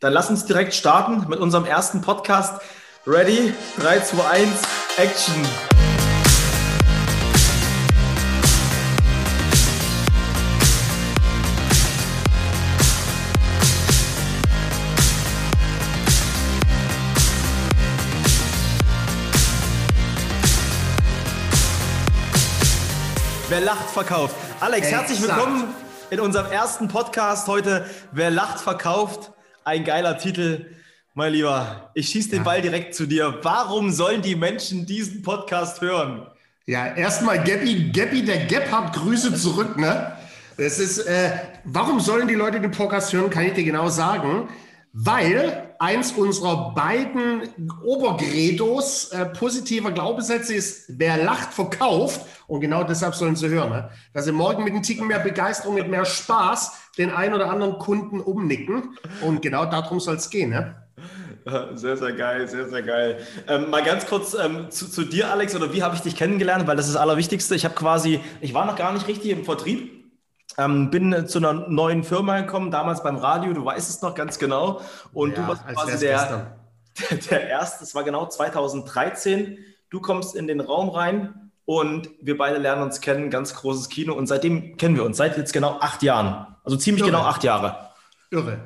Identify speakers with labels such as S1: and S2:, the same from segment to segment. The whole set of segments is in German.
S1: Dann lass uns direkt starten mit unserem ersten Podcast. Ready? 3, 2, 1, Action! Wer lacht, verkauft. Alex, herzlich willkommen in unserem ersten Podcast heute. Wer lacht, verkauft. Ein geiler Titel. Mein Lieber, ich schieße den ja. Ball direkt zu dir. Warum sollen die Menschen diesen Podcast hören?
S2: Ja, erstmal Gabby, Gabby, der Gap hat Grüße zurück, ne? Das ist, äh, warum sollen die Leute den Podcast hören, kann ich dir genau sagen weil eins unserer beiden Obergredos äh, positiver Glaubenssätze ist, wer lacht, verkauft. Und genau deshalb sollen sie hören, ne? dass sie morgen mit einem Ticken mehr Begeisterung, mit mehr Spaß den einen oder anderen Kunden umnicken. Und genau darum soll es gehen. Ne?
S1: Sehr, sehr geil, sehr, sehr geil. Ähm, mal ganz kurz ähm, zu, zu, dir, Alex, oder wie habe ich dich kennengelernt? Weil das ist das Allerwichtigste. Ich habe quasi, ich war noch gar nicht richtig im Vertrieb. Ähm, bin zu einer neuen Firma gekommen, damals beim Radio, du weißt es noch ganz genau. Und ja, du warst quasi der, der, der erste, es war genau 2013. Du kommst in den Raum rein und wir beide lernen uns kennen, ganz großes Kino. Und seitdem kennen wir uns, seit jetzt genau acht Jahren. Also ziemlich Irre. genau acht Jahre.
S2: Irre.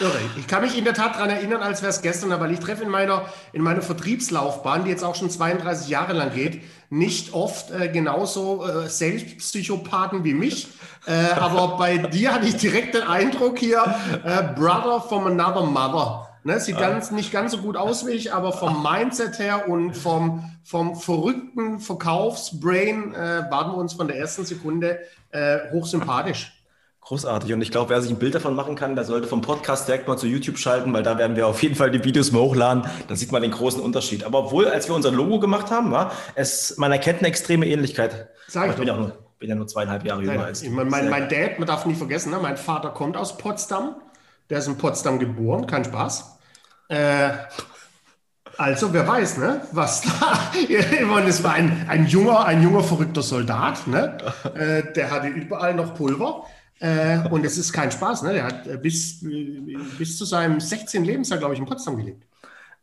S2: Irre. Ich kann mich in der Tat daran erinnern, als wäre es gestern, weil ich treffe in meiner, in meiner Vertriebslaufbahn, die jetzt auch schon 32 Jahre lang geht, nicht oft äh, genauso äh, Selbstpsychopathen wie mich. Äh, aber bei dir hatte ich direkt den Eindruck hier, äh, Brother from another mother. Ne, sieht ganz, nicht ganz so gut aus wie ich, aber vom Mindset her und vom, vom verrückten Verkaufsbrain äh, waren wir uns von der ersten Sekunde äh, hochsympathisch.
S1: Großartig. Und ich glaube, wer sich ein Bild davon machen kann, der sollte vom Podcast direkt mal zu YouTube schalten, weil da werden wir auf jeden Fall die Videos mal hochladen. Dann sieht man den großen Unterschied. Aber obwohl, als wir unser Logo gemacht haben, war es, man erkennt eine extreme Ähnlichkeit.
S2: Sag ich, ich
S1: bin, ja nur, bin ja nur zweieinhalb Jahre jünger als
S2: du. Mein, mein, mein Dad, man darf nicht vergessen, ne? mein Vater kommt aus Potsdam. Der ist in Potsdam geboren, kein Spaß. Äh, also, wer weiß, ne, was da. Ich meine, es war ein, ein junger, ein junger, verrückter Soldat, ne? Äh, der hatte überall noch Pulver. Äh, und es ist kein Spaß. Ne? Der hat äh, bis, äh, bis zu seinem 16. Lebensjahr, glaube ich, in Potsdam gelebt.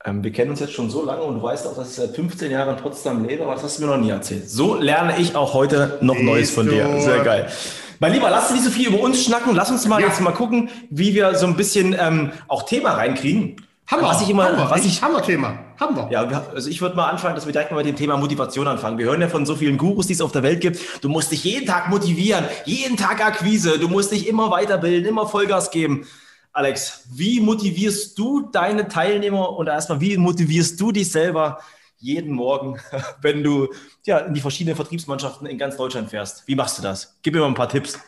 S1: Ähm, wir kennen uns jetzt schon so lange und du weißt auch, dass ich seit 15 Jahren in Potsdam lebe, aber das hast du mir noch nie erzählt. So lerne ich auch heute noch Siehst Neues von dir. Sehr geil. Mein Lieber, lass uns nicht so viel über uns schnacken. Lass uns mal ja. jetzt mal gucken, wie wir so ein bisschen ähm, auch Thema reinkriegen.
S2: Wir. Was ich immer, wir. Was ich, haben wir Thema.
S1: Haben wir. Ja, also ich würde mal anfangen, dass wir direkt mal mit dem Thema Motivation anfangen. Wir hören ja von so vielen Gurus, die es auf der Welt gibt. Du musst dich jeden Tag motivieren, jeden Tag Akquise. Du musst dich immer weiterbilden, immer Vollgas geben. Alex, wie motivierst du deine Teilnehmer und erstmal, wie motivierst du dich selber jeden Morgen, wenn du ja, in die verschiedenen Vertriebsmannschaften in ganz Deutschland fährst? Wie machst du das? Gib mir mal ein paar Tipps.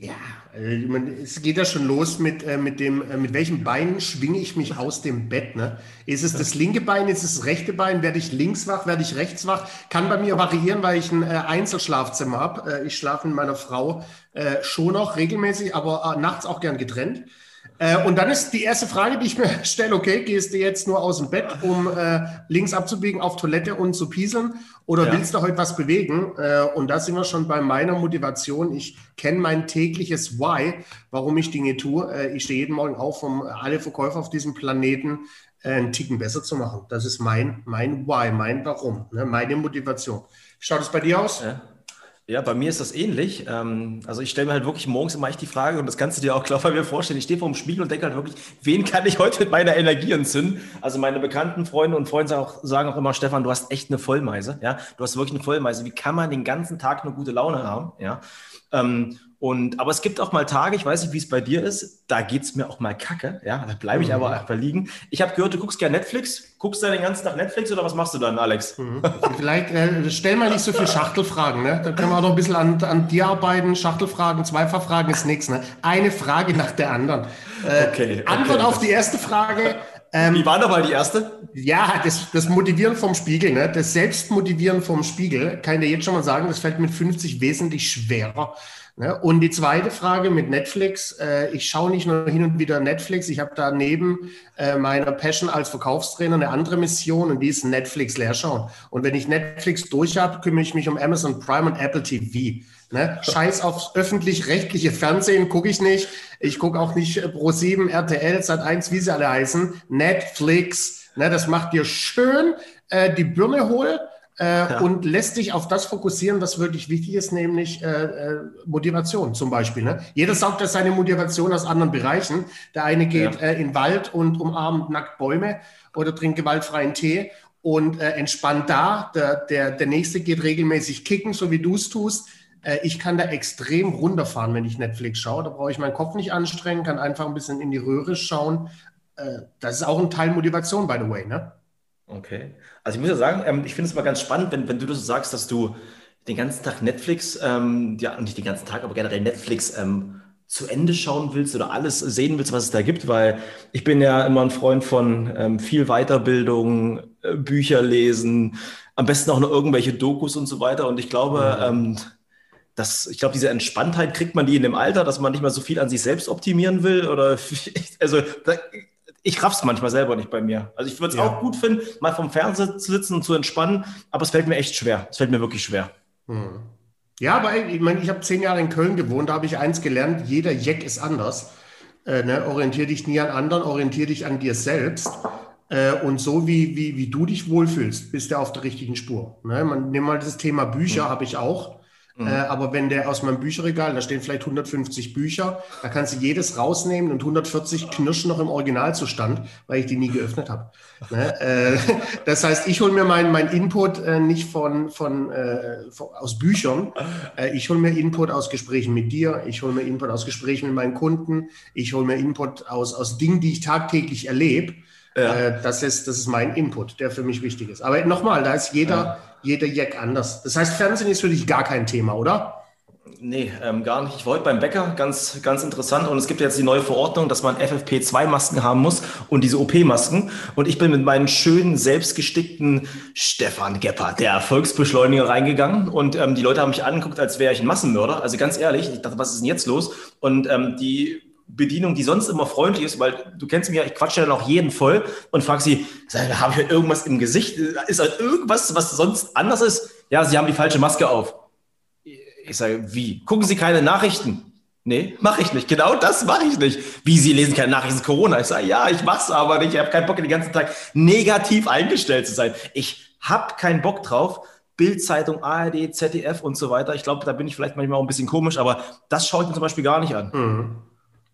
S2: Ja, also es geht ja schon los mit, äh, mit dem, äh, mit welchem Bein schwinge ich mich aus dem Bett. Ne? Ist es das linke Bein, ist es das rechte Bein? Werde ich links wach, werde ich rechts wach? Kann bei mir variieren, weil ich ein äh, Einzelschlafzimmer habe. Äh, ich schlafe mit meiner Frau äh, schon noch regelmäßig, aber äh, nachts auch gern getrennt. Äh, und dann ist die erste Frage, die ich mir stelle, okay, gehst du jetzt nur aus dem Bett, um äh, links abzubiegen, auf Toilette und zu pieseln oder ja. willst du heute was bewegen? Äh, und da sind wir schon bei meiner Motivation. Ich kenne mein tägliches Why, warum ich Dinge tue. Äh, ich stehe jeden Morgen auf, um alle Verkäufer auf diesem Planeten äh, einen Ticken besser zu machen. Das ist mein, mein Why, mein Warum, ne? meine Motivation. Schaut es bei dir aus?
S1: Ja. Ja, bei mir ist das ähnlich. Ähm, also ich stelle mir halt wirklich morgens immer echt die Frage, und das kannst du dir auch klar bei mir vorstellen, ich stehe vor dem Spiegel und denke halt wirklich, wen kann ich heute mit meiner Energie entzünden? Also meine bekannten Freunde und Freunde sagen auch, sagen auch immer, Stefan, du hast echt eine Vollmeise. Ja, du hast wirklich eine Vollmeise. Wie kann man den ganzen Tag eine gute Laune haben? Ja. Und, aber es gibt auch mal Tage, ich weiß nicht, wie es bei dir ist, da geht es mir auch mal kacke. Ja, da bleibe ich mhm. aber einfach liegen. Ich habe gehört, du guckst gerne Netflix. Guckst du den ganzen Tag Netflix oder was machst du dann, Alex?
S2: Mhm. Vielleicht äh, stell mal nicht so viele Schachtelfragen. Ne? Da können wir auch noch ein bisschen an, an dir arbeiten. Schachtelfragen, Zweifachfragen ist nichts. Ne? Eine Frage nach der anderen. Äh, okay, okay, Antwort auf die erste Frage.
S1: Ähm, Wie war dabei die erste?
S2: Ja, das, das Motivieren vom Spiegel, ne? das Selbstmotivieren vom Spiegel, kann ich dir jetzt schon mal sagen, das fällt mit 50 wesentlich schwerer. Ne? Und die zweite Frage mit Netflix. Äh, ich schaue nicht nur hin und wieder Netflix. Ich habe da neben äh, meiner Passion als Verkaufstrainer eine andere Mission und die ist Netflix leerschauen. Und wenn ich Netflix durch habe, kümmere ich mich um Amazon Prime und Apple TV. Ne? Scheiß aufs öffentlich-rechtliche Fernsehen gucke ich nicht. Ich gucke auch nicht Pro7, RTL, Sat1, wie sie alle heißen. Netflix. Ne? Das macht dir schön äh, die Birne hohl äh, ja. und lässt dich auf das fokussieren, was wirklich wichtig ist, nämlich äh, äh, Motivation zum Beispiel. Ne? Jeder saugt ja seine Motivation aus anderen Bereichen. Der eine geht ja. äh, in den Wald und umarmt nackt Bäume oder trinkt gewaltfreien Tee und äh, entspannt da. Der, der, der nächste geht regelmäßig kicken, so wie du es tust. Äh, ich kann da extrem runterfahren, wenn ich Netflix schaue. Da brauche ich meinen Kopf nicht anstrengen, kann einfach ein bisschen in die Röhre schauen. Das ist auch ein Teil Motivation, by the way. Ne?
S1: Okay. Also ich muss ja sagen, ähm, ich finde es mal ganz spannend, wenn, wenn du das so sagst, dass du den ganzen Tag Netflix, ähm, ja, nicht den ganzen Tag, aber generell Netflix ähm, zu Ende schauen willst oder alles sehen willst, was es da gibt, weil ich bin ja immer ein Freund von ähm, viel Weiterbildung, äh, Bücher lesen, am besten auch noch irgendwelche Dokus und so weiter. Und ich glaube, mhm. ähm, dass, ich glaube, diese Entspanntheit kriegt man die in dem Alter, dass man nicht mehr so viel an sich selbst optimieren will. Oder also da, ich raff's manchmal selber nicht bei mir. Also ich würde es ja. auch gut finden, mal vom Fernseher zu sitzen und zu entspannen, aber es fällt mir echt schwer. Es fällt mir wirklich schwer. Hm.
S2: Ja, aber ich meine, ich habe zehn Jahre in Köln gewohnt, da habe ich eins gelernt, jeder Jack ist anders. Äh, ne? Orientier dich nie an anderen, orientier dich an dir selbst. Äh, und so wie, wie, wie du dich wohlfühlst, bist du auf der richtigen Spur. Ne? Man, nimm mal das Thema Bücher, hm. habe ich auch. Mhm. Äh, aber wenn der aus meinem Bücherregal, da stehen vielleicht 150 Bücher, da kannst du jedes rausnehmen und 140 knirschen noch im Originalzustand, weil ich die nie geöffnet habe. Ne? Äh, das heißt, ich hole mir meinen mein Input äh, nicht von, von, äh, von, aus Büchern, äh, ich hole mir Input aus Gesprächen mit dir, ich hole mir Input aus Gesprächen mit meinen Kunden, ich hole mir Input aus, aus Dingen, die ich tagtäglich erlebe. Ja. Äh, das, ist, das ist mein Input, der für mich wichtig ist. Aber nochmal, da ist jeder, ja. jeder Jack anders. Das heißt, Fernsehen ist für dich gar kein Thema, oder?
S1: Nee, ähm, gar nicht. Ich wollte beim Bäcker, ganz, ganz interessant. Und es gibt jetzt die neue Verordnung, dass man FFP2-Masken haben muss und diese OP-Masken. Und ich bin mit meinen schönen, selbstgestickten Stefan Gebhardt, der Erfolgsbeschleuniger, reingegangen. Und ähm, die Leute haben mich angeguckt, als wäre ich ein Massenmörder. Also ganz ehrlich, ich dachte, was ist denn jetzt los? Und ähm, die Bedienung, die sonst immer freundlich ist, weil du kennst mich ja, ich quatsche dann auch jeden voll und frage sie, habe ich irgendwas im Gesicht? Ist halt irgendwas, was sonst anders ist? Ja, sie haben die falsche Maske auf. Ich sage, wie? Gucken Sie keine Nachrichten? Nee, mache ich nicht. Genau das mache ich nicht. Wie, Sie lesen keine Nachrichten Corona? Ich sage, ja, ich mache es aber nicht. Ich habe keinen Bock, den ganzen Tag negativ eingestellt zu sein. Ich habe keinen Bock drauf. Bildzeitung, ARD, ZDF und so weiter. Ich glaube, da bin ich vielleicht manchmal auch ein bisschen komisch, aber das schaue ich mir zum Beispiel gar nicht an. Mhm.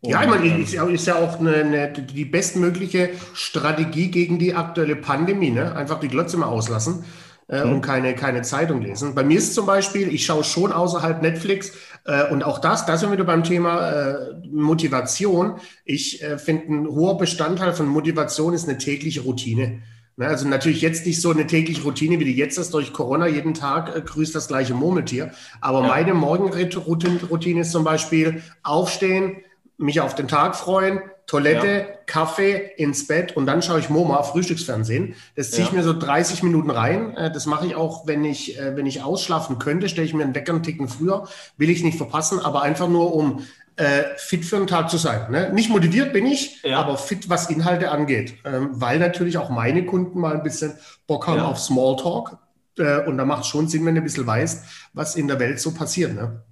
S2: Ja, ich meine, ist, ist ja auch eine, eine, die bestmögliche Strategie gegen die aktuelle Pandemie. Ne? Einfach die Glotze mal auslassen äh, mhm. und keine, keine Zeitung lesen. Bei mir ist zum Beispiel, ich schaue schon außerhalb Netflix äh, und auch das, da sind wir wieder beim Thema äh, Motivation. Ich äh, finde, ein hoher Bestandteil von Motivation ist eine tägliche Routine. Ne? Also natürlich jetzt nicht so eine tägliche Routine, wie die jetzt ist, durch Corona jeden Tag äh, grüßt das gleiche Murmeltier. Aber ja. meine Morgenroutine ist zum Beispiel aufstehen, mich auf den Tag freuen, Toilette, ja. Kaffee, ins Bett und dann schaue ich MoMA, Frühstücksfernsehen. Das ziehe ich mir so 30 Minuten rein. Äh, das mache ich auch, wenn ich, äh, wenn ich ausschlafen könnte, stelle ich mir einen Wecker einen Ticken früher, will ich nicht verpassen, aber einfach nur, um äh, fit für den Tag zu sein. Ne? Nicht motiviert bin ich, ja. aber fit, was Inhalte angeht. Ähm, weil natürlich auch meine Kunden mal ein bisschen Bock haben ja. auf Smalltalk. Äh, und da macht es schon Sinn, wenn du ein bisschen weißt, was in der Welt so passiert. Ne?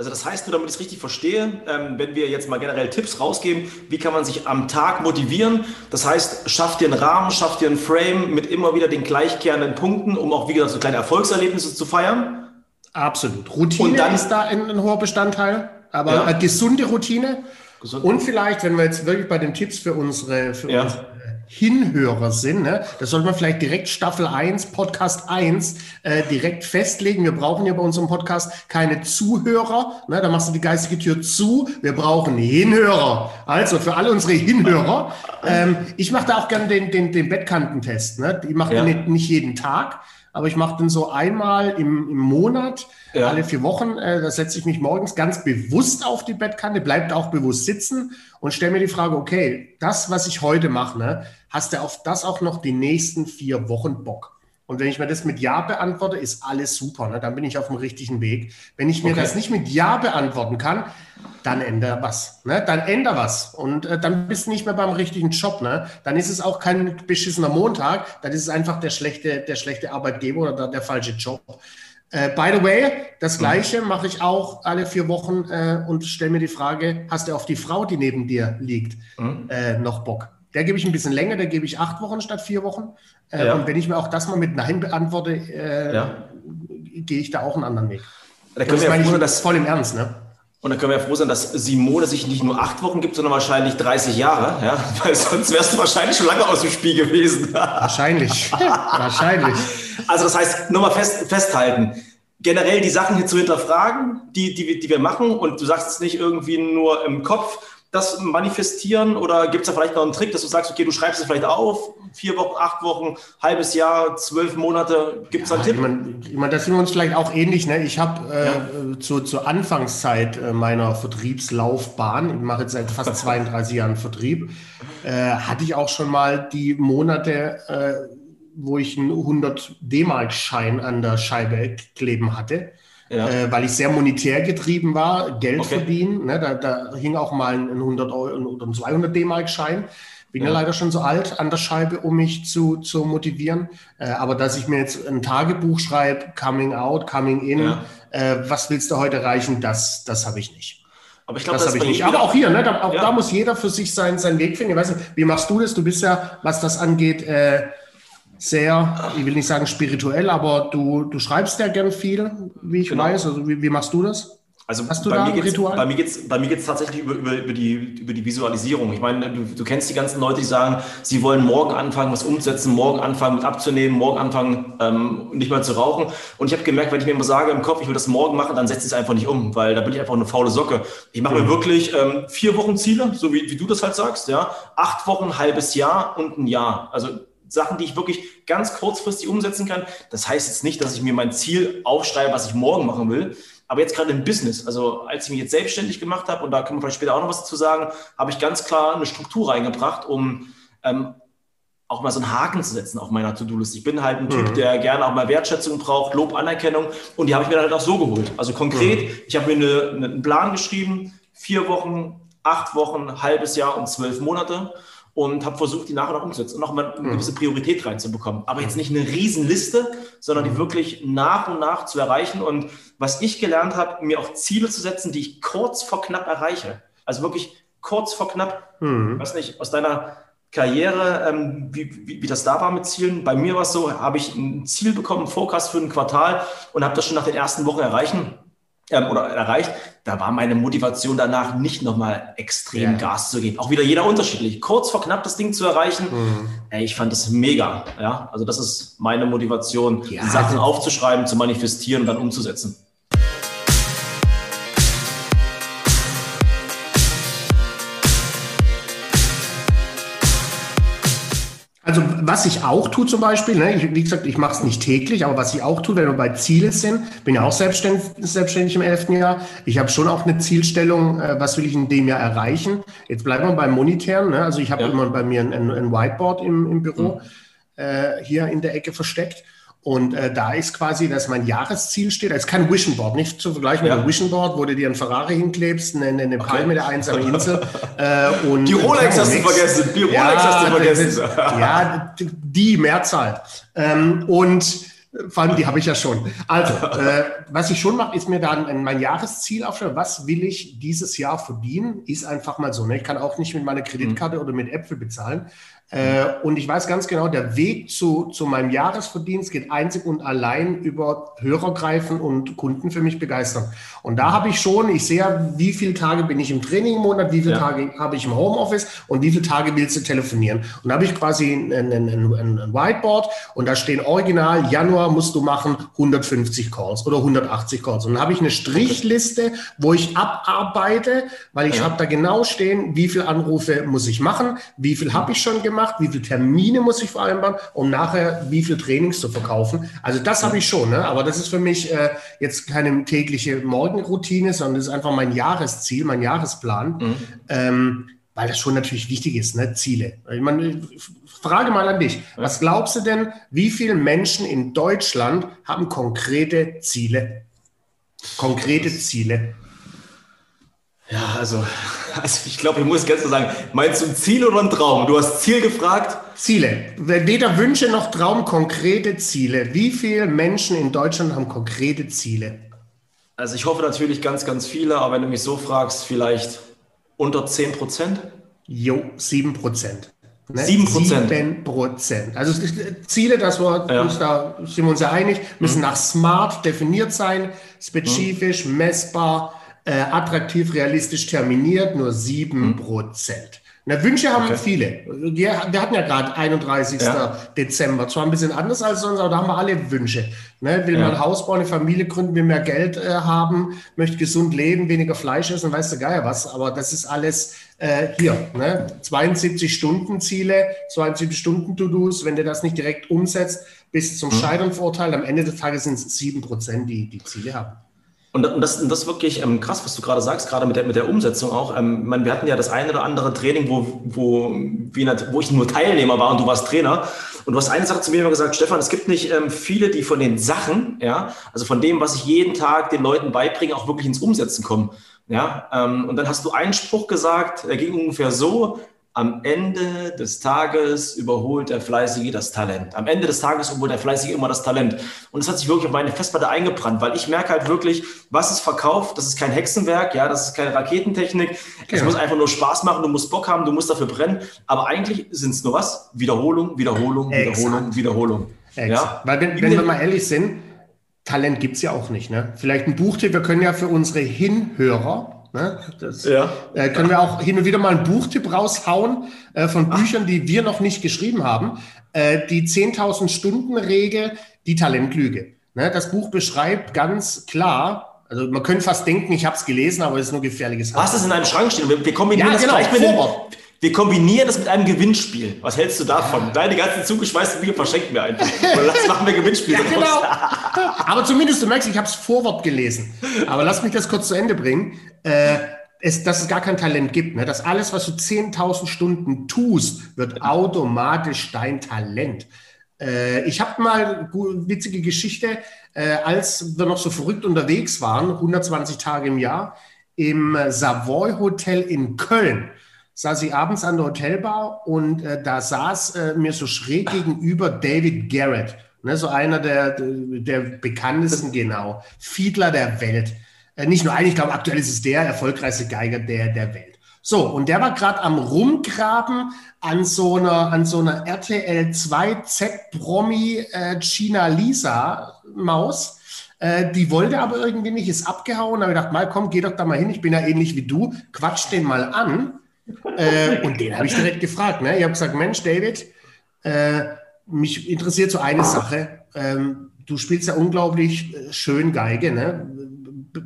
S1: Also das heißt nur, damit ich es richtig verstehe, ähm, wenn wir jetzt mal generell Tipps rausgeben, wie kann man sich am Tag motivieren? Das heißt, schafft dir einen Rahmen, schafft dir einen Frame mit immer wieder den gleichkehrenden Punkten, um auch wieder so kleine Erfolgserlebnisse zu feiern?
S2: Absolut. Routine dann, ist da ein, ein, hoher Bestandteil, aber ja. eine gesunde Routine. Gesund. Und vielleicht, wenn wir jetzt wirklich bei den Tipps für unsere, für ja. unsere Hinhörer sind. Ne? Das sollte man vielleicht direkt Staffel 1, Podcast 1 äh, direkt festlegen. Wir brauchen ja bei unserem Podcast keine Zuhörer. Ne? Da machst du die geistige Tür zu. Wir brauchen Hinhörer. Also für alle unsere Hinhörer. Ähm, ich mache da auch gerne den, den, den Bettkantentest. Ne? Die mache ja. nicht, nicht jeden Tag aber ich mache den so einmal im, im Monat, ja. alle vier Wochen. Äh, da setze ich mich morgens ganz bewusst auf die Bettkante, bleibt auch bewusst sitzen und stelle mir die Frage, okay, das, was ich heute mache, ne, hast du auf das auch noch die nächsten vier Wochen Bock? Und wenn ich mir das mit Ja beantworte, ist alles super. Ne? Dann bin ich auf dem richtigen Weg. Wenn ich mir okay. das nicht mit Ja beantworten kann, dann ändere was. Ne? Dann ändere was. Und äh, dann bist du nicht mehr beim richtigen Job. Ne? Dann ist es auch kein beschissener Montag. Dann ist es einfach der schlechte, der schlechte Arbeitgeber oder der, falsche Job. Äh, by the way, das Gleiche mache ich auch alle vier Wochen äh, und stelle mir die Frage, hast du auf die Frau, die neben dir liegt, mhm. äh, noch Bock? Der gebe ich ein bisschen länger, der gebe ich acht Wochen statt vier Wochen. Äh, ja. Und wenn ich mir auch das mal mit Nein beantworte, äh, ja. gehe ich da auch einen anderen Weg.
S1: Da können das wir ja froh, das voll im Ernst, ne? Und dann können wir ja froh sein, dass Simone sich nicht nur acht Wochen gibt, sondern wahrscheinlich 30 Jahre, ja? Weil sonst wärst du wahrscheinlich schon lange aus dem Spiel gewesen.
S2: Wahrscheinlich. wahrscheinlich.
S1: Also das heißt, nur mal fest, festhalten generell die Sachen hier zu hinterfragen, die, die, die wir machen. Und du sagst es nicht irgendwie nur im Kopf, das manifestieren oder gibt es da vielleicht noch einen Trick, dass du sagst, okay, du schreibst es vielleicht auf, vier Wochen, acht Wochen, halbes Jahr, zwölf Monate, gibt es ja, einen Tipp?
S2: Ich meine, ich mein, das sind wir uns vielleicht auch ähnlich. Ne? Ich habe äh, ja. zu, zur Anfangszeit äh, meiner Vertriebslaufbahn, ich mache jetzt seit fast 32 Jahren Vertrieb, äh, hatte ich auch schon mal die Monate, äh, wo ich einen 100 D-Mark-Schein an der Scheibe kleben hatte ja. äh, weil ich sehr monetär getrieben war, Geld okay. verdienen. Ne? Da, da, hing auch mal ein 100 Euro oder ein 200 D-Mark-Schein. Bin ja. ja. leider schon so alt an der Scheibe, um mich zu, zu motivieren. Äh, aber dass ich mir jetzt ein Tagebuch schreibe, Coming Out, Coming In, ja. äh, was willst du heute erreichen, das, das habe ich nicht.
S1: Aber ich glaube, das, das habe
S2: ich nicht. Aber auch hier, ne, da, auch da muss jeder für sich sein, seinen Weg finden. Ich weiß nicht, wie machst du das? Du bist ja, was das angeht, äh, sehr, ich will nicht sagen spirituell, aber du, du schreibst ja gern viel, wie ich genau. weiß. Also wie, wie machst du das?
S1: Also Hast du bei, da mir geht's, Ritual? bei mir geht es bei mir geht's tatsächlich über, über, über, die, über die Visualisierung. Ich meine, du, du kennst die ganzen Leute, die sagen, sie wollen morgen anfangen, was umzusetzen, morgen anfangen, mit abzunehmen, morgen anfangen, ähm, nicht mehr zu rauchen. Und ich habe gemerkt, wenn ich mir immer sage im Kopf, ich will das morgen machen, dann setze ich es einfach nicht um, weil da bin ich einfach eine faule Socke. Ich mache mhm. mir wirklich ähm, vier Wochen Ziele, so wie, wie du das halt sagst, ja. Acht Wochen, halbes Jahr und ein Jahr. Also Sachen, die ich wirklich ganz kurzfristig umsetzen kann. Das heißt jetzt nicht, dass ich mir mein Ziel aufschreibe, was ich morgen machen will. Aber jetzt gerade im Business, also als ich mich jetzt selbstständig gemacht habe, und da können wir vielleicht später auch noch was dazu sagen, habe ich ganz klar eine Struktur reingebracht, um ähm, auch mal so einen Haken zu setzen auf meiner To-Do-List. Ich bin halt ein Typ, mhm. der gerne auch mal Wertschätzung braucht, Lob, Anerkennung. Und die habe ich mir dann halt auch so geholt. Also konkret, mhm. ich habe mir eine, einen Plan geschrieben, vier Wochen, acht Wochen, halbes Jahr und zwölf Monate und habe versucht, die nach und nach umzusetzen und auch mal eine mhm. gewisse Priorität reinzubekommen. Aber jetzt nicht eine Riesenliste, sondern die mhm. wirklich nach und nach zu erreichen. Und was ich gelernt habe, mir auch Ziele zu setzen, die ich kurz vor knapp erreiche. Also wirklich kurz vor knapp. Mhm. Ich weiß nicht, aus deiner Karriere, ähm, wie, wie, wie, das da war mit Zielen. Bei mir war es so, habe ich ein Ziel bekommen, einen Forecast für ein Quartal und habe das schon nach den ersten Wochen erreichen ähm, oder erreicht, da war meine Motivation danach nicht nochmal extrem ja. Gas zu geben. Auch wieder jeder unterschiedlich. Kurz vor knapp das Ding zu erreichen, mhm. ey, ich fand das mega. Ja, also das ist meine Motivation, ja. Sachen aufzuschreiben, zu manifestieren und dann umzusetzen.
S2: Was ich auch tue zum Beispiel, ne, ich, wie gesagt, ich mache es nicht täglich, aber was ich auch tue, wenn wir bei Zielen sind, bin ja auch selbstständig, selbstständig im elften Jahr. Ich habe schon auch eine Zielstellung, äh, was will ich in dem Jahr erreichen. Jetzt bleiben wir beim Monetären. Ne? Also ich habe ja. immer bei mir ein, ein Whiteboard im, im Büro mhm. äh, hier in der Ecke versteckt. Und äh, da ist quasi, dass mein Jahresziel steht. Das ist kein Vision Board, nicht zu vergleichen ja. mit einem Vision Board, wo du dir ein Ferrari hinklebst, eine, eine okay. Palme der einsamen Insel.
S1: äh, und die Rolex hast du vergessen. Die Rolex ja, hast du vergessen.
S2: ja, die Mehrzahl. Ähm, und vor allem, die habe ich ja schon. Also, äh, was ich schon mache, ist mir dann mein Jahresziel aufschreiben. Was will ich dieses Jahr verdienen? Ist einfach mal so. Ne? Ich kann auch nicht mit meiner Kreditkarte mhm. oder mit Äpfel bezahlen. Äh, und ich weiß ganz genau, der Weg zu, zu meinem Jahresverdienst geht einzig und allein über Hörer greifen und Kunden für mich begeistern. Und da habe ich schon, ich sehe, wie viele Tage bin ich im Training im Monat, wie viele ja. Tage habe ich im Homeoffice und wie viele Tage willst du telefonieren. Und da habe ich quasi ein, ein, ein, ein, Whiteboard und da stehen original, Januar musst du machen 150 Calls oder 180 Calls. Und dann habe ich eine Strichliste, wo ich abarbeite, weil ich ja. habe da genau stehen, wie viele Anrufe muss ich machen, wie viel habe ich schon gemacht gemacht, wie viele Termine muss ich vereinbaren, um nachher wie viele Trainings zu verkaufen. Also das habe ich schon, ne? aber das ist für mich äh, jetzt keine tägliche Morgenroutine, sondern das ist einfach mein Jahresziel, mein Jahresplan. Mhm. Ähm, weil das schon natürlich wichtig ist, ne? Ziele. Ich meine, frage mal an dich, was glaubst du denn, wie viele Menschen in Deutschland haben konkrete Ziele? Konkrete Ziele.
S1: Ja, also Also ich glaube, ich muss ganz klar sagen, meinst du ein Ziel oder ein Traum? Du hast Ziel gefragt.
S2: Ziele. Weder Wünsche noch Traum, konkrete Ziele. Wie viele Menschen in Deutschland haben konkrete Ziele?
S1: Also ich hoffe natürlich ganz, ganz viele, aber wenn du mich so fragst, vielleicht unter 10 Prozent?
S2: Jo, 7 Prozent.
S1: Ne? 7 Prozent.
S2: 7 Prozent. Also Ziele, dass wir ja. uns da sind wir uns ja einig, müssen mhm. nach SMART definiert sein, spezifisch, mhm. messbar, äh, attraktiv, realistisch terminiert, nur 7 mhm. Prozent. Na, Wünsche haben okay. viele. Wir, wir, hatten ja gerade 31. Ja. Dezember. Zwar ein bisschen anders als sonst, aber da haben wir alle Wünsche. Ne, will ja. man ein Haus bauen, eine Familie gründen, will mehr Geld äh, haben, möchte gesund leben, weniger Fleisch essen, weißt du Geier was. Aber das ist alles äh, hier. Ne? 72 Stunden Ziele, 72 Stunden To-Dos. Wenn du das nicht direkt umsetzt, bis zum mhm. Scheitern verurteilt, am Ende des Tages sind es 7 Prozent, die die Ziele haben.
S1: Und das, das ist wirklich ähm, krass, was du gerade sagst, gerade mit der, mit der Umsetzung auch. Ähm, meine, wir hatten ja das eine oder andere Training, wo, wo, wie, wo ich nur Teilnehmer war und du warst Trainer. Und du hast eine Sache zu mir immer gesagt, Stefan, es gibt nicht ähm, viele, die von den Sachen, ja, also von dem, was ich jeden Tag den Leuten beibringe, auch wirklich ins Umsetzen kommen. Ja, ähm, und dann hast du einen Spruch gesagt, der ging ungefähr so, am Ende des Tages überholt der Fleißige das Talent. Am Ende des Tages überholt der Fleißige immer das Talent. Und das hat sich wirklich auf meine Festplatte eingebrannt, weil ich merke halt wirklich, was ist verkauft, das ist kein Hexenwerk, ja, das ist keine Raketentechnik. Es ja. muss einfach nur Spaß machen, du musst Bock haben, du musst dafür brennen. Aber eigentlich sind es nur was? Wiederholung, Wiederholung, Wiederholung, Wiederholung.
S2: Ja? Weil wenn, wenn wir mal ehrlich sind, Talent gibt es ja auch nicht. Ne? Vielleicht ein Buchtipp, wir können ja für unsere Hinhörer Ne? Das ja. äh, können wir auch hin und wieder mal einen Buchtipp raushauen äh, von Büchern, die wir noch nicht geschrieben haben. Äh, die 10.000 Stunden Regel, die Talentlüge. Ne? Das Buch beschreibt ganz klar, also man könnte fast denken, ich habe es gelesen, aber es ist nur gefährliches.
S1: Was ist in einem Schrank stehen? Wir, wir kombinieren ja, genau, gleich mit dem, wir kombinieren das mit einem Gewinnspiel. Was hältst du davon? Ja. Deine ganzen zugeschweißten Bücher verschenken wir einfach. Oder lass machen wir Gewinnspiel. ja, genau.
S2: Aber zumindest, du merkst, ich habe es Vorwort gelesen. Aber lass mich das kurz zu Ende bringen. Äh, es, dass es gar kein Talent gibt. Ne? Dass alles, was du 10.000 Stunden tust, wird automatisch dein Talent. Äh, ich habe mal eine witzige Geschichte, äh, als wir noch so verrückt unterwegs waren, 120 Tage im Jahr, im Savoy Hotel in Köln saß ich abends an der Hotelbar und äh, da saß äh, mir so schräg gegenüber David Garrett, ne, so einer der, der bekanntesten, genau, Fiedler der Welt. Äh, nicht nur ein, ich glaube, aktuell ist es der erfolgreichste Geiger der, der Welt. So, und der war gerade am Rumgraben an so einer, an so einer RTL 2 Z-Promi äh, China Lisa Maus. Äh, die wollte aber irgendwie nicht, ist abgehauen. Da habe ich gedacht, mal komm, geh doch da mal hin. Ich bin ja ähnlich wie du. Quatsch den mal an. Äh, und den habe ich direkt gefragt. Ne? Ich habe gesagt, Mensch, David, äh, mich interessiert so eine Sache. Ähm, du spielst ja unglaublich äh, schön Geige. Ne?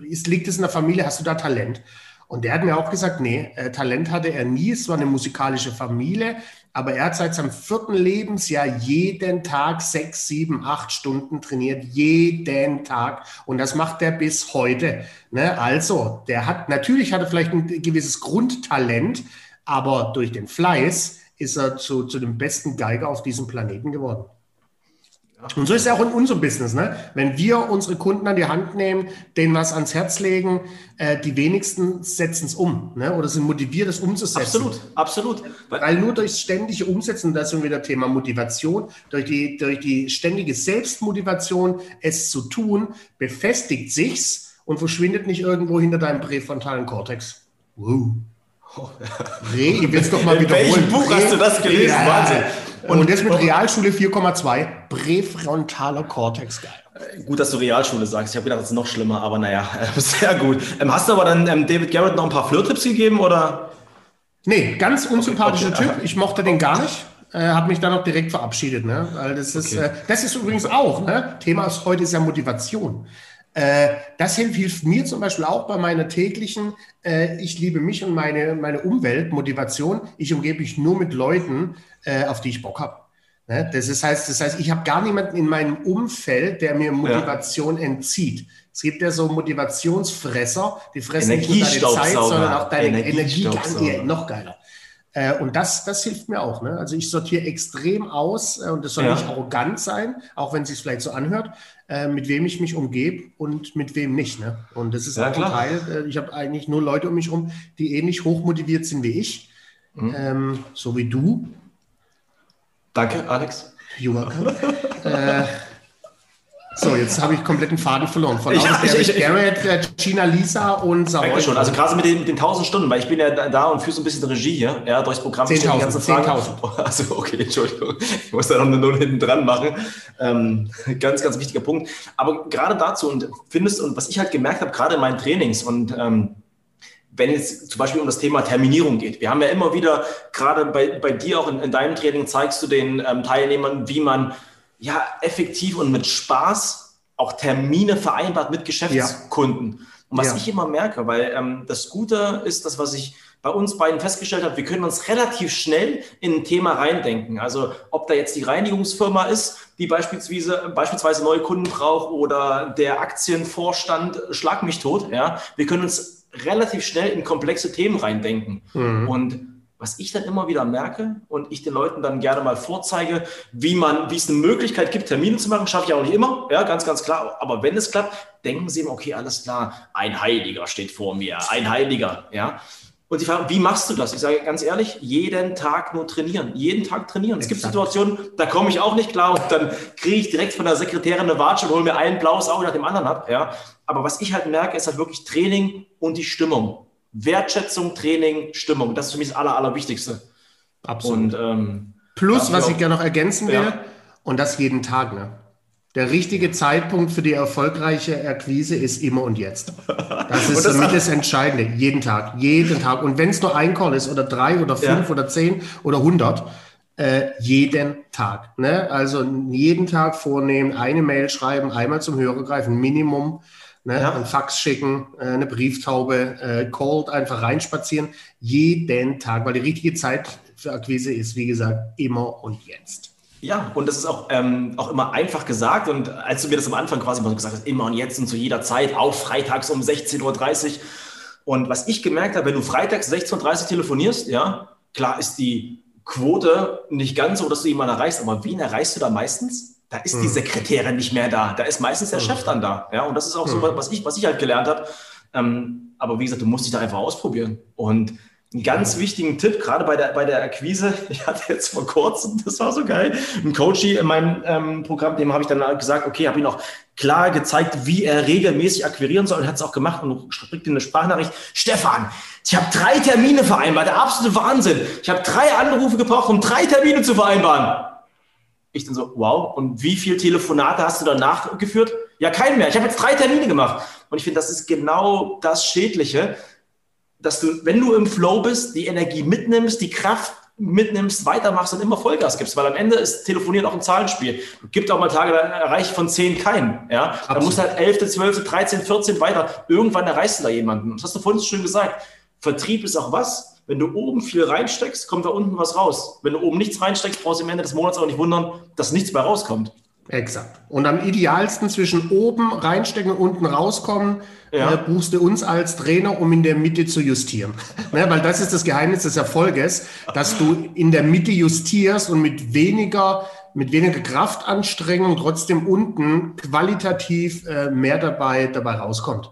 S2: Ist, liegt es in der Familie? Hast du da Talent? Und der hat mir auch gesagt, nee, äh, Talent hatte er nie. Es war eine musikalische Familie. Aber er hat seit seinem vierten Lebensjahr jeden Tag sechs, sieben, acht Stunden trainiert. Jeden Tag. Und das macht er bis heute. Ne? Also, der hat, natürlich hat er vielleicht ein gewisses Grundtalent, aber durch den Fleiß ist er zu, zu dem besten Geiger auf diesem Planeten geworden. Und so ist es auch in unserem Business. Ne? Wenn wir unsere Kunden an die Hand nehmen, denen was ans Herz legen, äh, die wenigsten setzen es um ne? oder sind motiviert, es umzusetzen.
S1: Absolut, absolut.
S2: Weil nur durch ständige Umsetzen, das ist wieder Thema Motivation, durch die, durch die ständige Selbstmotivation, es zu tun, befestigt sich's und verschwindet nicht irgendwo hinter deinem präfrontalen Kortex. Wow.
S1: Oh, ich will es doch mal In wiederholen. In welchem Buch hast du das gelesen? Ja.
S2: Wahnsinn. Und, und jetzt mit Realschule 4,2, präfrontaler Kortex, geil.
S1: Gut, dass du Realschule sagst. Ich habe gedacht, das ist noch schlimmer, aber naja, sehr gut. Ähm, hast du aber dann ähm, David Garrett noch ein paar Flirt-Tipps gegeben oder?
S2: Nee, ganz unsympathischer okay, okay. Typ. Ich mochte den gar nicht. Äh, hat mich dann auch direkt verabschiedet. Ne? Weil das, ist, okay. äh, das ist übrigens auch, ne? Thema ist heute ist ja Motivation. Äh, das hilft mir zum Beispiel auch bei meiner täglichen, äh, ich liebe mich und meine, meine Umwelt, Motivation. Ich umgebe mich nur mit Leuten, äh, auf die ich Bock habe. Ne? Das, ist, heißt, das heißt, ich habe gar niemanden in meinem Umfeld, der mir Motivation ja. entzieht. Es gibt ja so Motivationsfresser, die fressen nicht nur deine Zeit, sondern auch deine Energie. Energie noch geiler. Äh, und das, das hilft mir auch. Ne? Also ich sortiere extrem aus äh, und das soll ja. nicht arrogant sein, auch wenn es sich vielleicht so anhört, äh, mit wem ich mich umgebe und mit wem nicht. Ne? Und das ist ja, auch ein Teil. Äh, ich habe eigentlich nur Leute um mich herum, die ähnlich hochmotiviert sind wie ich, mhm. ähm, so wie du.
S1: Danke, Alex.
S2: Junger. äh, so, jetzt habe ich kompletten Faden verloren. Von ich, ich, ich, Garrett, Gina Lisa und
S1: Savoy. schon. Also gerade mit den, mit den 1000 Stunden, weil ich bin ja da und führe so ein bisschen Regie hier, ja, durchs Programm.
S2: 10.000.
S1: 10.000. Also okay, Entschuldigung. Ich muss da noch eine Null hinten dran machen. Ähm, ganz, ganz wichtiger Punkt. Aber gerade dazu und findest, und was ich halt gemerkt habe, gerade in meinen Trainings und ähm, wenn es zum Beispiel um das Thema Terminierung geht. Wir haben ja immer wieder, gerade bei, bei dir auch in, in deinem Training, zeigst du den ähm, Teilnehmern, wie man ja effektiv und mit Spaß auch Termine vereinbart mit Geschäftskunden. Ja. Und was ja. ich immer merke, weil ähm, das Gute ist, das, was ich bei uns beiden festgestellt habe, wir können uns relativ schnell in ein Thema reindenken. Also ob da jetzt die Reinigungsfirma ist, die beispielsweise, beispielsweise neue Kunden braucht oder der Aktienvorstand, schlag mich tot. Ja, wir können uns relativ schnell in komplexe Themen reindenken. Mhm. Und was ich dann immer wieder merke und ich den Leuten dann gerne mal vorzeige, wie man, wie es eine Möglichkeit gibt, Termine zu machen, schaffe ich auch nicht immer, ja, ganz, ganz klar. Aber wenn es klappt, denken Sie immer, okay, alles klar, ein Heiliger steht vor mir, ein Heiliger, ja. Und sie fragen, wie machst du das? Ich sage ganz ehrlich, jeden Tag nur trainieren, jeden Tag trainieren. Es gibt Situationen, da komme ich auch nicht klar und dann kriege ich direkt von der Sekretärin eine Watsche und hole mir ein blaues Auge nach dem anderen ab, ja. Aber was ich halt merke, ist halt wirklich Training und die Stimmung. Wertschätzung, Training, Stimmung. Das ist für mich das Aller, Allerwichtigste.
S2: Absolut. Und, ähm, Plus, was ich gerne noch ergänzen will, ja. und das jeden Tag. Ne? Der richtige Zeitpunkt für die erfolgreiche Akquise ist immer und jetzt. Das ist das, das Entscheidende. Jeden Tag. Jeden Tag. Und wenn es nur ein Call ist oder drei oder fünf ja. oder zehn oder hundert, äh, jeden Tag. Ne? Also jeden Tag vornehmen, eine Mail schreiben, einmal zum Hörer greifen, Minimum ne? ja. ein Fax schicken, äh, eine Brieftaube, äh, cold einfach reinspazieren, jeden Tag, weil die richtige Zeit für Akquise ist, wie gesagt, immer und jetzt.
S1: Ja, und das ist auch, ähm, auch immer einfach gesagt. Und als du mir das am Anfang quasi mal gesagt hast, immer und jetzt und zu jeder Zeit, auch freitags um 16.30 Uhr. Und was ich gemerkt habe, wenn du freitags 16.30 Uhr telefonierst, ja, klar ist die Quote nicht ganz so, dass du jemanden erreichst, aber wen erreichst du da meistens? Da ist die hm. Sekretärin nicht mehr da. Da ist meistens der hm. Chef dann da. Ja, und das ist auch so, hm. was ich, was ich halt gelernt habe. Ähm, aber wie gesagt, du musst dich da einfach ausprobieren. Und einen ganz wichtigen Tipp, gerade bei der, bei der Akquise, ich hatte jetzt vor kurzem, das war so geil, ein Coachy in meinem ähm, Programm, dem habe ich dann gesagt, okay, habe ihm auch klar gezeigt, wie er regelmäßig akquirieren soll und hat es auch gemacht und schickt ihm eine Sprachnachricht. Stefan, ich habe drei Termine vereinbart, der absolute Wahnsinn. Ich habe drei Anrufe gebraucht, um drei Termine zu vereinbaren. Ich dann so, wow, und wie viele Telefonate hast du danach geführt? Ja, keinen mehr. Ich habe jetzt drei Termine gemacht. Und ich finde, das ist genau das Schädliche, dass du, wenn du im Flow bist, die Energie mitnimmst, die Kraft mitnimmst, weitermachst und immer Vollgas gibst, weil am Ende ist Telefonieren auch ein Zahlenspiel. Es gibt auch mal Tage, da erreiche ich von zehn keinen. Ja? Da musst du halt 11., 12., 13., 14 weiter. Irgendwann erreichst du da jemanden. Das hast du vorhin schon gesagt. Vertrieb ist auch was? Wenn du oben viel reinsteckst, kommt da unten was raus. Wenn du oben nichts reinsteckst, brauchst du am Ende des Monats auch nicht wundern, dass nichts mehr rauskommt.
S2: Exakt. Und am idealsten zwischen oben reinstecken und unten rauskommen, ja. äh, buchst du uns als Trainer, um in der Mitte zu justieren. ne, weil das ist das Geheimnis des Erfolges, dass du in der Mitte justierst und mit weniger, mit weniger Kraftanstrengung trotzdem unten qualitativ äh, mehr dabei, dabei rauskommt.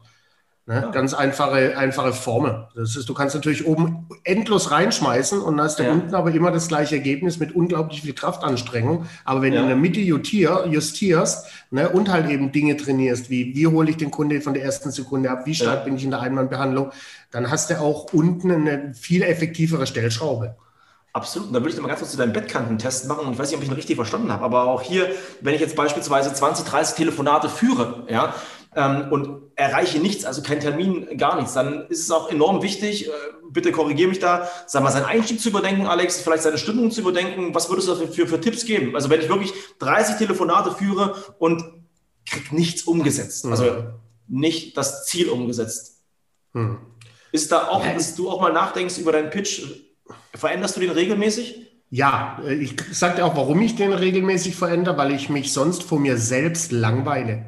S2: Ne? Ja. Ganz einfache, einfache Formel. Das ist, du kannst natürlich oben endlos reinschmeißen und dann hast du ja. unten aber immer das gleiche Ergebnis mit unglaublich viel Kraftanstrengung. Aber wenn ja. du in der Mitte justier, justierst ne, und halt eben Dinge trainierst, wie wie hole ich den Kunde von der ersten Sekunde ab, wie stark bin ich in der Einwandbehandlung, dann hast du auch unten eine viel effektivere Stellschraube.
S1: Absolut. Und da würde ich mal ganz kurz zu deinem Bettkantentest machen. Und ich weiß nicht, ob ich ihn richtig verstanden habe, aber auch hier, wenn ich jetzt beispielsweise 20, 30 Telefonate führe, ja, ähm, und erreiche nichts, also kein Termin, gar nichts, dann ist es auch enorm wichtig, äh, bitte korrigiere mich da, sag mal, seinen Einstieg zu überdenken, Alex, vielleicht seine Stimmung zu überdenken. Was würdest du dafür für, für Tipps geben? Also wenn ich wirklich 30 Telefonate führe und krieg nichts umgesetzt, also mhm. nicht das Ziel umgesetzt. Mhm. Ist da auch, dass du auch mal nachdenkst über deinen Pitch, veränderst du den regelmäßig?
S2: Ja, äh, ich sage dir auch, warum ich den regelmäßig verändere, weil ich mich sonst vor mir selbst langweile.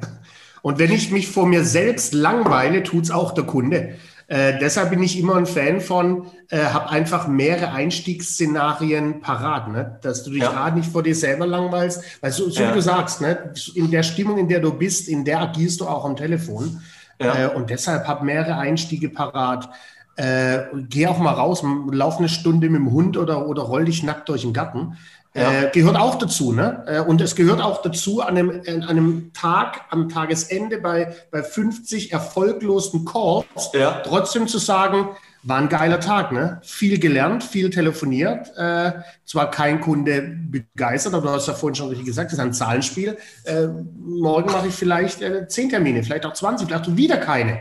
S2: Und wenn ich mich vor mir selbst langweile, tut es auch der Kunde. Äh, deshalb bin ich immer ein Fan von, äh, hab einfach mehrere Einstiegsszenarien parat, ne? dass du dich ja. gerade nicht vor dir selber langweilst, weil so, so ja. wie du sagst, ne? in der Stimmung, in der du bist, in der agierst du auch am Telefon. Ja. Äh, und deshalb hab mehrere Einstiege parat. Äh, geh auch mal raus, lauf eine Stunde mit dem Hund oder, oder roll dich nackt durch den Garten. Ja. Äh, gehört auch dazu, ne? Äh, und es gehört auch dazu, an einem, an einem Tag, am Tagesende bei, bei 50 erfolglosen Calls, ja. trotzdem zu sagen, war ein geiler Tag, ne? Viel gelernt, viel telefoniert. Äh, zwar kein Kunde begeistert, aber du hast ja vorhin schon richtig gesagt, das ist ein Zahlenspiel. Äh, morgen mache ich vielleicht äh, 10 Termine, vielleicht auch 20, vielleicht auch wieder keine.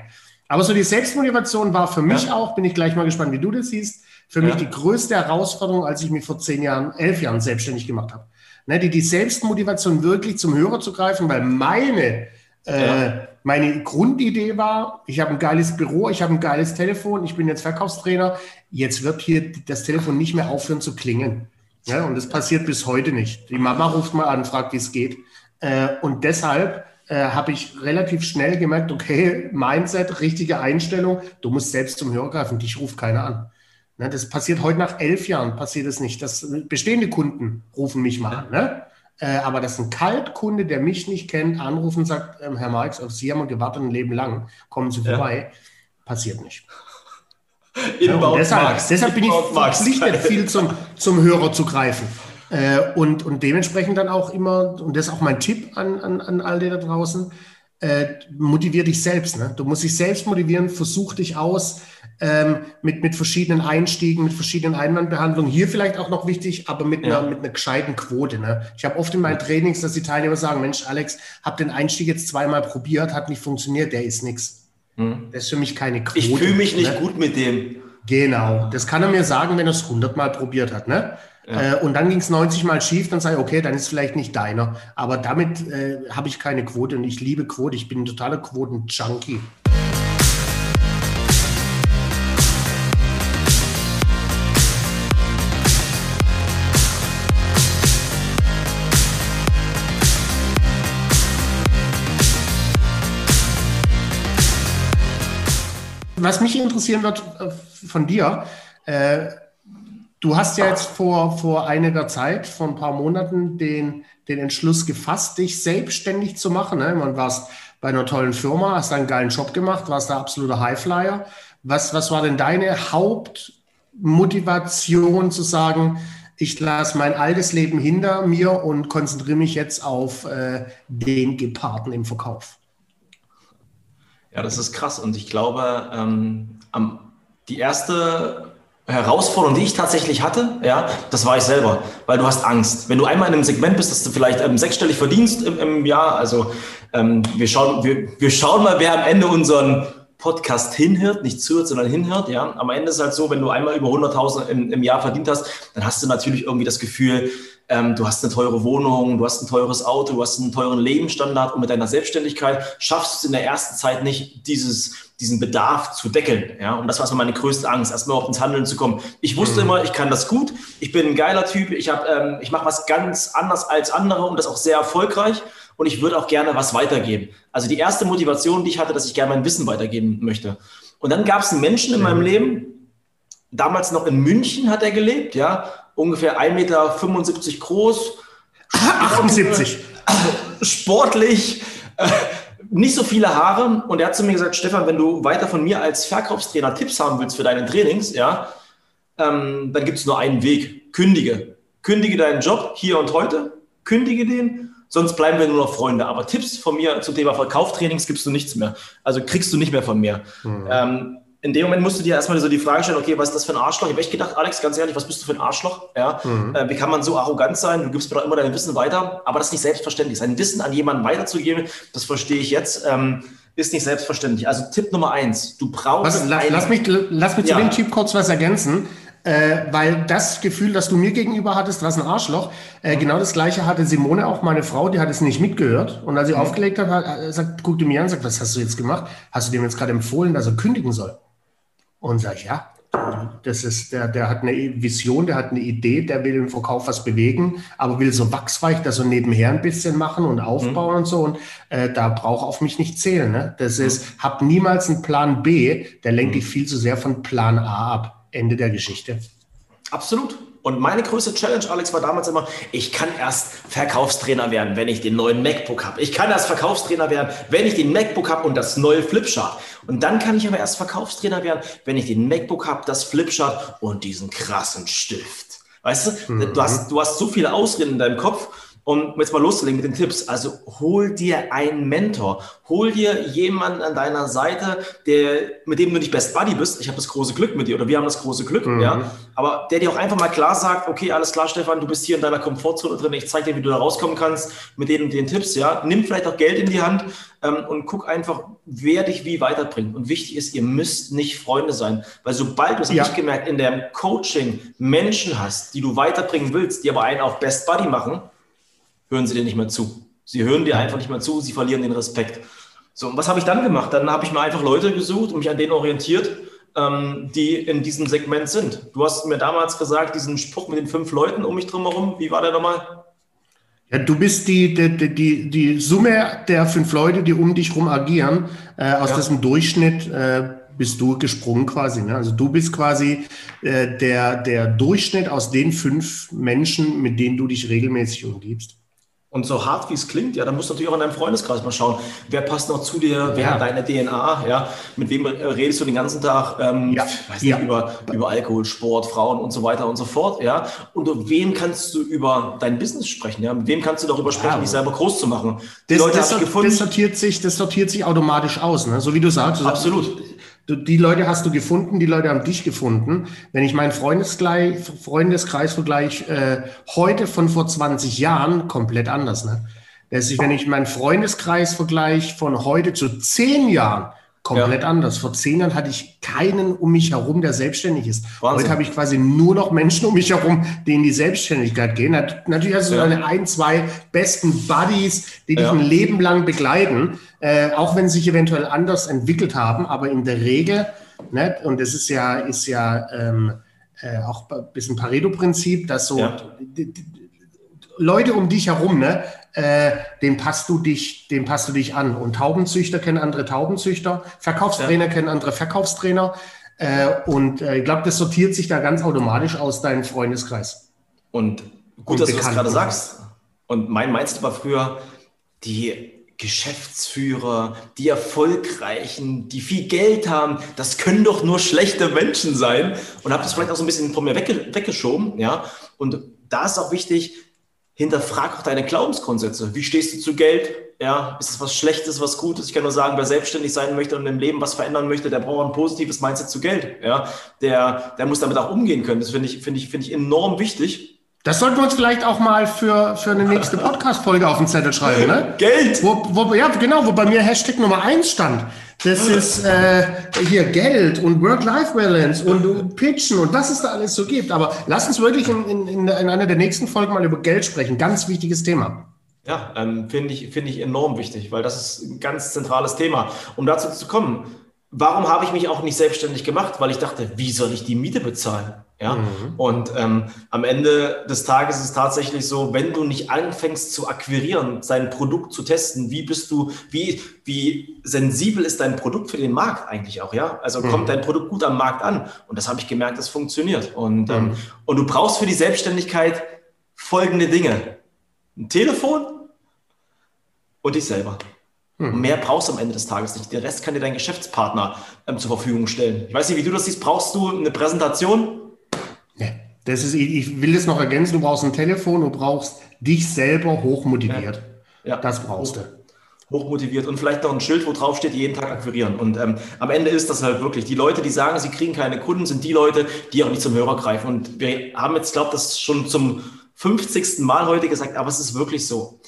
S2: Aber so die Selbstmotivation war für mich ja. auch, bin ich gleich mal gespannt, wie du das siehst, für ja. mich die größte Herausforderung, als ich mich vor zehn Jahren, elf Jahren selbstständig gemacht habe. Ne, die, die Selbstmotivation wirklich zum Hörer zu greifen, weil meine, äh, ja. meine Grundidee war, ich habe ein geiles Büro, ich habe ein geiles Telefon, ich bin jetzt Verkaufstrainer, jetzt wird hier das Telefon nicht mehr aufhören zu klingen. Ja, und das passiert bis heute nicht. Die Mama ruft mal an, fragt, wie es geht. Äh, und deshalb äh, habe ich relativ schnell gemerkt, okay, Mindset, richtige Einstellung, du musst selbst zum Hörer greifen, dich ruft keiner an. Ne, das passiert heute nach elf Jahren, passiert es nicht. Das, bestehende Kunden rufen mich mal an. Ne? Äh, aber dass ein Kaltkunde, der mich nicht kennt, anruft und sagt, ähm, Herr Marx, auf Sie haben wir gewartet ein Leben lang, kommen Sie vorbei, ja. passiert nicht. Ja, deshalb, deshalb bin ich verpflichtet, viel zum, zum Hörer zu greifen. Äh, und, und dementsprechend dann auch immer, und das ist auch mein Tipp an, an, an all die da draußen, äh, motivier dich selbst. Ne? Du musst dich selbst motivieren, versuch dich aus ähm, mit, mit verschiedenen Einstiegen, mit verschiedenen Einwandbehandlungen. Hier vielleicht auch noch wichtig, aber mit, ja. einer, mit einer gescheiten Quote. Ne? Ich habe oft in meinen Trainings, dass die Teilnehmer sagen, Mensch, Alex, habe den Einstieg jetzt zweimal probiert, hat nicht funktioniert, der ist nichts. Hm. Das ist für mich keine
S1: Quote. Ich fühle mich nicht ne? gut mit dem.
S2: Genau, das kann er mir sagen, wenn er es 100 Mal probiert hat. Ne? Ja. Äh, und dann ging es 90 Mal schief, dann sage ich, okay, dann ist vielleicht nicht deiner. Aber damit äh, habe ich keine Quote und ich liebe Quote. Ich bin ein totaler Quoten-Junkie. Was mich interessieren wird äh, von dir, äh, Du hast ja jetzt vor, vor einiger Zeit, vor ein paar Monaten, den, den Entschluss gefasst, dich selbstständig zu machen. Ne? Man warst bei einer tollen Firma, hast einen geilen Job gemacht, warst der absolute Highflyer. Was, was war denn deine Hauptmotivation zu sagen, ich lasse mein altes Leben hinter mir und konzentriere mich jetzt auf äh, den Geparten im Verkauf?
S1: Ja, das ist krass. Und ich glaube, ähm, am, die erste Herausforderung, die ich tatsächlich hatte, ja, das war ich selber, weil du hast Angst. Wenn du einmal in einem Segment bist, dass du vielleicht ähm, sechsstellig verdienst im, im Jahr, also ähm, wir, schauen, wir, wir schauen mal, wer am Ende unseren Podcast hinhört, nicht zuhört, sondern hinhört, ja. Am Ende ist es halt so, wenn du einmal über 100.000 im, im Jahr verdient hast, dann hast du natürlich irgendwie das Gefühl, ähm, du hast eine teure Wohnung, du hast ein teures Auto, du hast einen teuren Lebensstandard und mit deiner Selbstständigkeit schaffst du es in der ersten Zeit nicht, dieses, diesen Bedarf zu deckeln. Ja? Und das war meine größte Angst, erstmal auch ins Handeln zu kommen. Ich wusste mhm. immer, ich kann das gut, ich bin ein geiler Typ, ich, ähm, ich mache was ganz anders als andere und das auch sehr erfolgreich und ich würde auch gerne was weitergeben. Also die erste Motivation, die ich hatte, dass ich gerne mein Wissen weitergeben möchte. Und dann gab es einen Menschen in meinem Leben, damals noch in München hat er gelebt, ja, ungefähr 1,75 Meter groß.
S2: 78.
S1: Sportlich, äh, nicht so viele Haare. Und er hat zu mir gesagt, Stefan, wenn du weiter von mir als Verkaufstrainer Tipps haben willst für deine Trainings, ja, ähm, dann gibt es nur einen Weg. Kündige. Kündige deinen Job hier und heute. Kündige den. Sonst bleiben wir nur noch Freunde. Aber Tipps von mir zum Thema Verkaufstrainings gibst du nichts mehr. Also kriegst du nicht mehr von mir. Mhm. Ähm, in dem Moment musst du dir erstmal so die Frage stellen, okay, was ist das für ein Arschloch? Ich habe echt gedacht, Alex, ganz ehrlich, was bist du für ein Arschloch? Ja, mhm. äh, wie kann man so arrogant sein? Du gibst mir doch immer dein Wissen weiter, aber das ist nicht selbstverständlich. Sein Wissen an jemanden weiterzugeben, das verstehe ich jetzt, ähm, ist nicht selbstverständlich. Also Tipp Nummer eins, du brauchst...
S2: Was, lass, lass mich, lass mich ja. zu dem Typ kurz was ergänzen. Äh, weil das Gefühl, das du mir gegenüber hattest, was ein Arschloch, äh, mhm. genau das gleiche hatte Simone, auch meine Frau, die hat es nicht mitgehört. Und als sie mhm. aufgelegt hat, hat äh, sagt, guckte mir an und sagt, was hast du jetzt gemacht? Hast du dem jetzt gerade empfohlen, dass er kündigen soll? Und sage ich, ja, Das ist, der, der hat eine Vision, der hat eine Idee, der will im Verkauf was bewegen, aber will so wachsweich, das so nebenher ein bisschen machen und aufbauen mhm. und so. Und äh, da braucht auf mich nicht zählen. Ne? Das mhm. ist, hab niemals einen Plan B, der lenkt mhm. dich viel zu sehr von Plan A ab. Ende der Geschichte.
S1: Absolut. Und meine größte Challenge, Alex, war damals immer, ich kann erst Verkaufstrainer werden, wenn ich den neuen MacBook habe. Ich kann erst Verkaufstrainer werden, wenn ich den MacBook habe und das neue Flipchart. Und dann kann ich aber erst Verkaufstrainer werden, wenn ich den MacBook habe, das Flipchart und diesen krassen Stift. Weißt du, mhm. du, hast, du hast so viele Ausreden in deinem Kopf um jetzt mal loszulegen mit den Tipps, also hol dir einen Mentor, hol dir jemanden an deiner Seite, der, mit dem du nicht Best Buddy bist. Ich habe das große Glück mit dir oder wir haben das große Glück, mhm. ja. Aber der dir auch einfach mal klar sagt, okay, alles klar, Stefan, du bist hier in deiner Komfortzone drin, ich zeige dir, wie du da rauskommen kannst mit den und den Tipps, ja. Nimm vielleicht auch Geld in die Hand ähm, und guck einfach, wer dich wie weiterbringt. Und wichtig ist, ihr müsst nicht Freunde sein, weil sobald du, das ja. ich gemerkt, in deinem Coaching Menschen hast, die du weiterbringen willst, die aber einen auch Best Buddy machen, hören sie dir nicht mehr zu. Sie hören dir einfach nicht mehr zu, sie verlieren den Respekt. So, und was habe ich dann gemacht? Dann habe ich mir einfach Leute gesucht und mich an denen orientiert, ähm, die in diesem Segment sind. Du hast mir damals gesagt, diesen Spruch mit den fünf Leuten um mich drumherum, wie war der nochmal?
S2: Ja, du bist die, die, die, die Summe der fünf Leute, die um dich herum agieren. Äh, aus ja. diesem Durchschnitt äh, bist du gesprungen quasi. Ne? Also du bist quasi äh, der, der Durchschnitt aus den fünf Menschen, mit denen du dich regelmäßig umgibst.
S1: Und so hart wie es klingt, ja, dann musst du natürlich auch in deinem Freundeskreis mal schauen, wer passt noch zu dir, wer ja. hat deine DNA, ja, mit wem redest du den ganzen Tag, ähm, ja. weiß nicht, ja. über, über Alkohol, Sport, Frauen und so weiter und so fort, ja. Und wem kannst du über dein Business sprechen, ja, mit wem kannst du darüber sprechen, dich selber groß zu machen.
S2: Die das, Leute das, das, sortiert sich, das sortiert sich automatisch aus, ne? so wie du sagst.
S1: Absolut.
S2: Du, die Leute hast du gefunden, die Leute haben dich gefunden. Wenn ich meinen Freundeskreis, Freundeskreis vergleiche, äh, heute von vor 20 Jahren, komplett anders. Ne? Das ist, wenn ich meinen Freundeskreis vergleiche von heute zu zehn Jahren, komplett ja. anders. Vor zehn Jahren hatte ich keinen um mich herum, der selbstständig ist. Wahnsinn. Heute habe ich quasi nur noch Menschen um mich herum, die in die Selbstständigkeit gehen. Natürlich hast du ja. deine ein, zwei besten Buddies, die dich ja. ein Leben lang begleiten, äh, auch wenn sie sich eventuell anders entwickelt haben, aber in der Regel, ne, und das ist ja, ist ja ähm, äh, auch ein bisschen Pareto-Prinzip, dass so die, die, Leute um dich herum, ne, äh, dem passt du dich, dem passt du dich an. Und Taubenzüchter kennen andere Taubenzüchter, Verkaufstrainer ja. kennen andere Verkaufstrainer. Äh, und äh, ich glaube, das sortiert sich da ganz automatisch aus deinem Freundeskreis.
S1: Und gut, und dass du das gerade sagst. Und mein Mindset war früher, die Geschäftsführer, die Erfolgreichen, die viel Geld haben, das können doch nur schlechte Menschen sein. Und habe das vielleicht auch so ein bisschen von mir weggeschoben. Ja? Und da ist auch wichtig, hinterfrag auch deine Glaubensgrundsätze. Wie stehst du zu Geld? Ja, ist es was Schlechtes, was Gutes? Ich kann nur sagen, wer selbstständig sein möchte und im Leben was verändern möchte, der braucht ein positives Mindset zu Geld. Ja, der, der muss damit auch umgehen können. Das finde ich, finde ich, finde ich enorm wichtig.
S2: Das sollten wir uns vielleicht auch mal für, für eine nächste Podcast-Folge auf den Zettel schreiben, ne?
S1: Geld!
S2: Wo, wo, ja, genau, wo bei mir Hashtag Nummer eins stand. Das ist äh, hier Geld und Work-Life-Balance und Pitchen und was es da alles so gibt. Aber lass uns wirklich in, in, in einer der nächsten Folgen mal über Geld sprechen. Ganz wichtiges Thema.
S1: Ja, ähm, finde ich, finde ich enorm wichtig, weil das ist ein ganz zentrales Thema. Um dazu zu kommen, warum habe ich mich auch nicht selbstständig gemacht? Weil ich dachte, wie soll ich die Miete bezahlen? Ja? Mhm. Und ähm, am Ende des Tages ist es tatsächlich so, wenn du nicht anfängst zu akquirieren, sein Produkt zu testen, wie bist du, wie, wie sensibel ist dein Produkt für den Markt eigentlich auch, ja? Also mhm. kommt dein Produkt gut am Markt an? Und das habe ich gemerkt, das funktioniert. Und, ähm, mhm. ähm, und du brauchst für die Selbstständigkeit folgende Dinge. Ein Telefon und dich selber. Und mehr brauchst du am Ende des Tages nicht. Den Rest kann dir dein Geschäftspartner ähm, zur Verfügung stellen. Ich weiß nicht, wie du das siehst. Brauchst du eine Präsentation?
S2: Nee. Das ist, ich will das noch ergänzen, du brauchst ein Telefon, du brauchst dich selber hochmotiviert. Ja. ja. Das brauchst du.
S1: Hochmotiviert und vielleicht noch ein Schild, wo drauf steht, jeden Tag akquirieren. Und ähm, am Ende ist das halt wirklich. Die Leute, die sagen, sie kriegen keine Kunden, sind die Leute, die auch nicht zum Hörer greifen. Und wir haben jetzt, glaube ich, das schon zum 50. Mal heute gesagt, aber es ist wirklich so.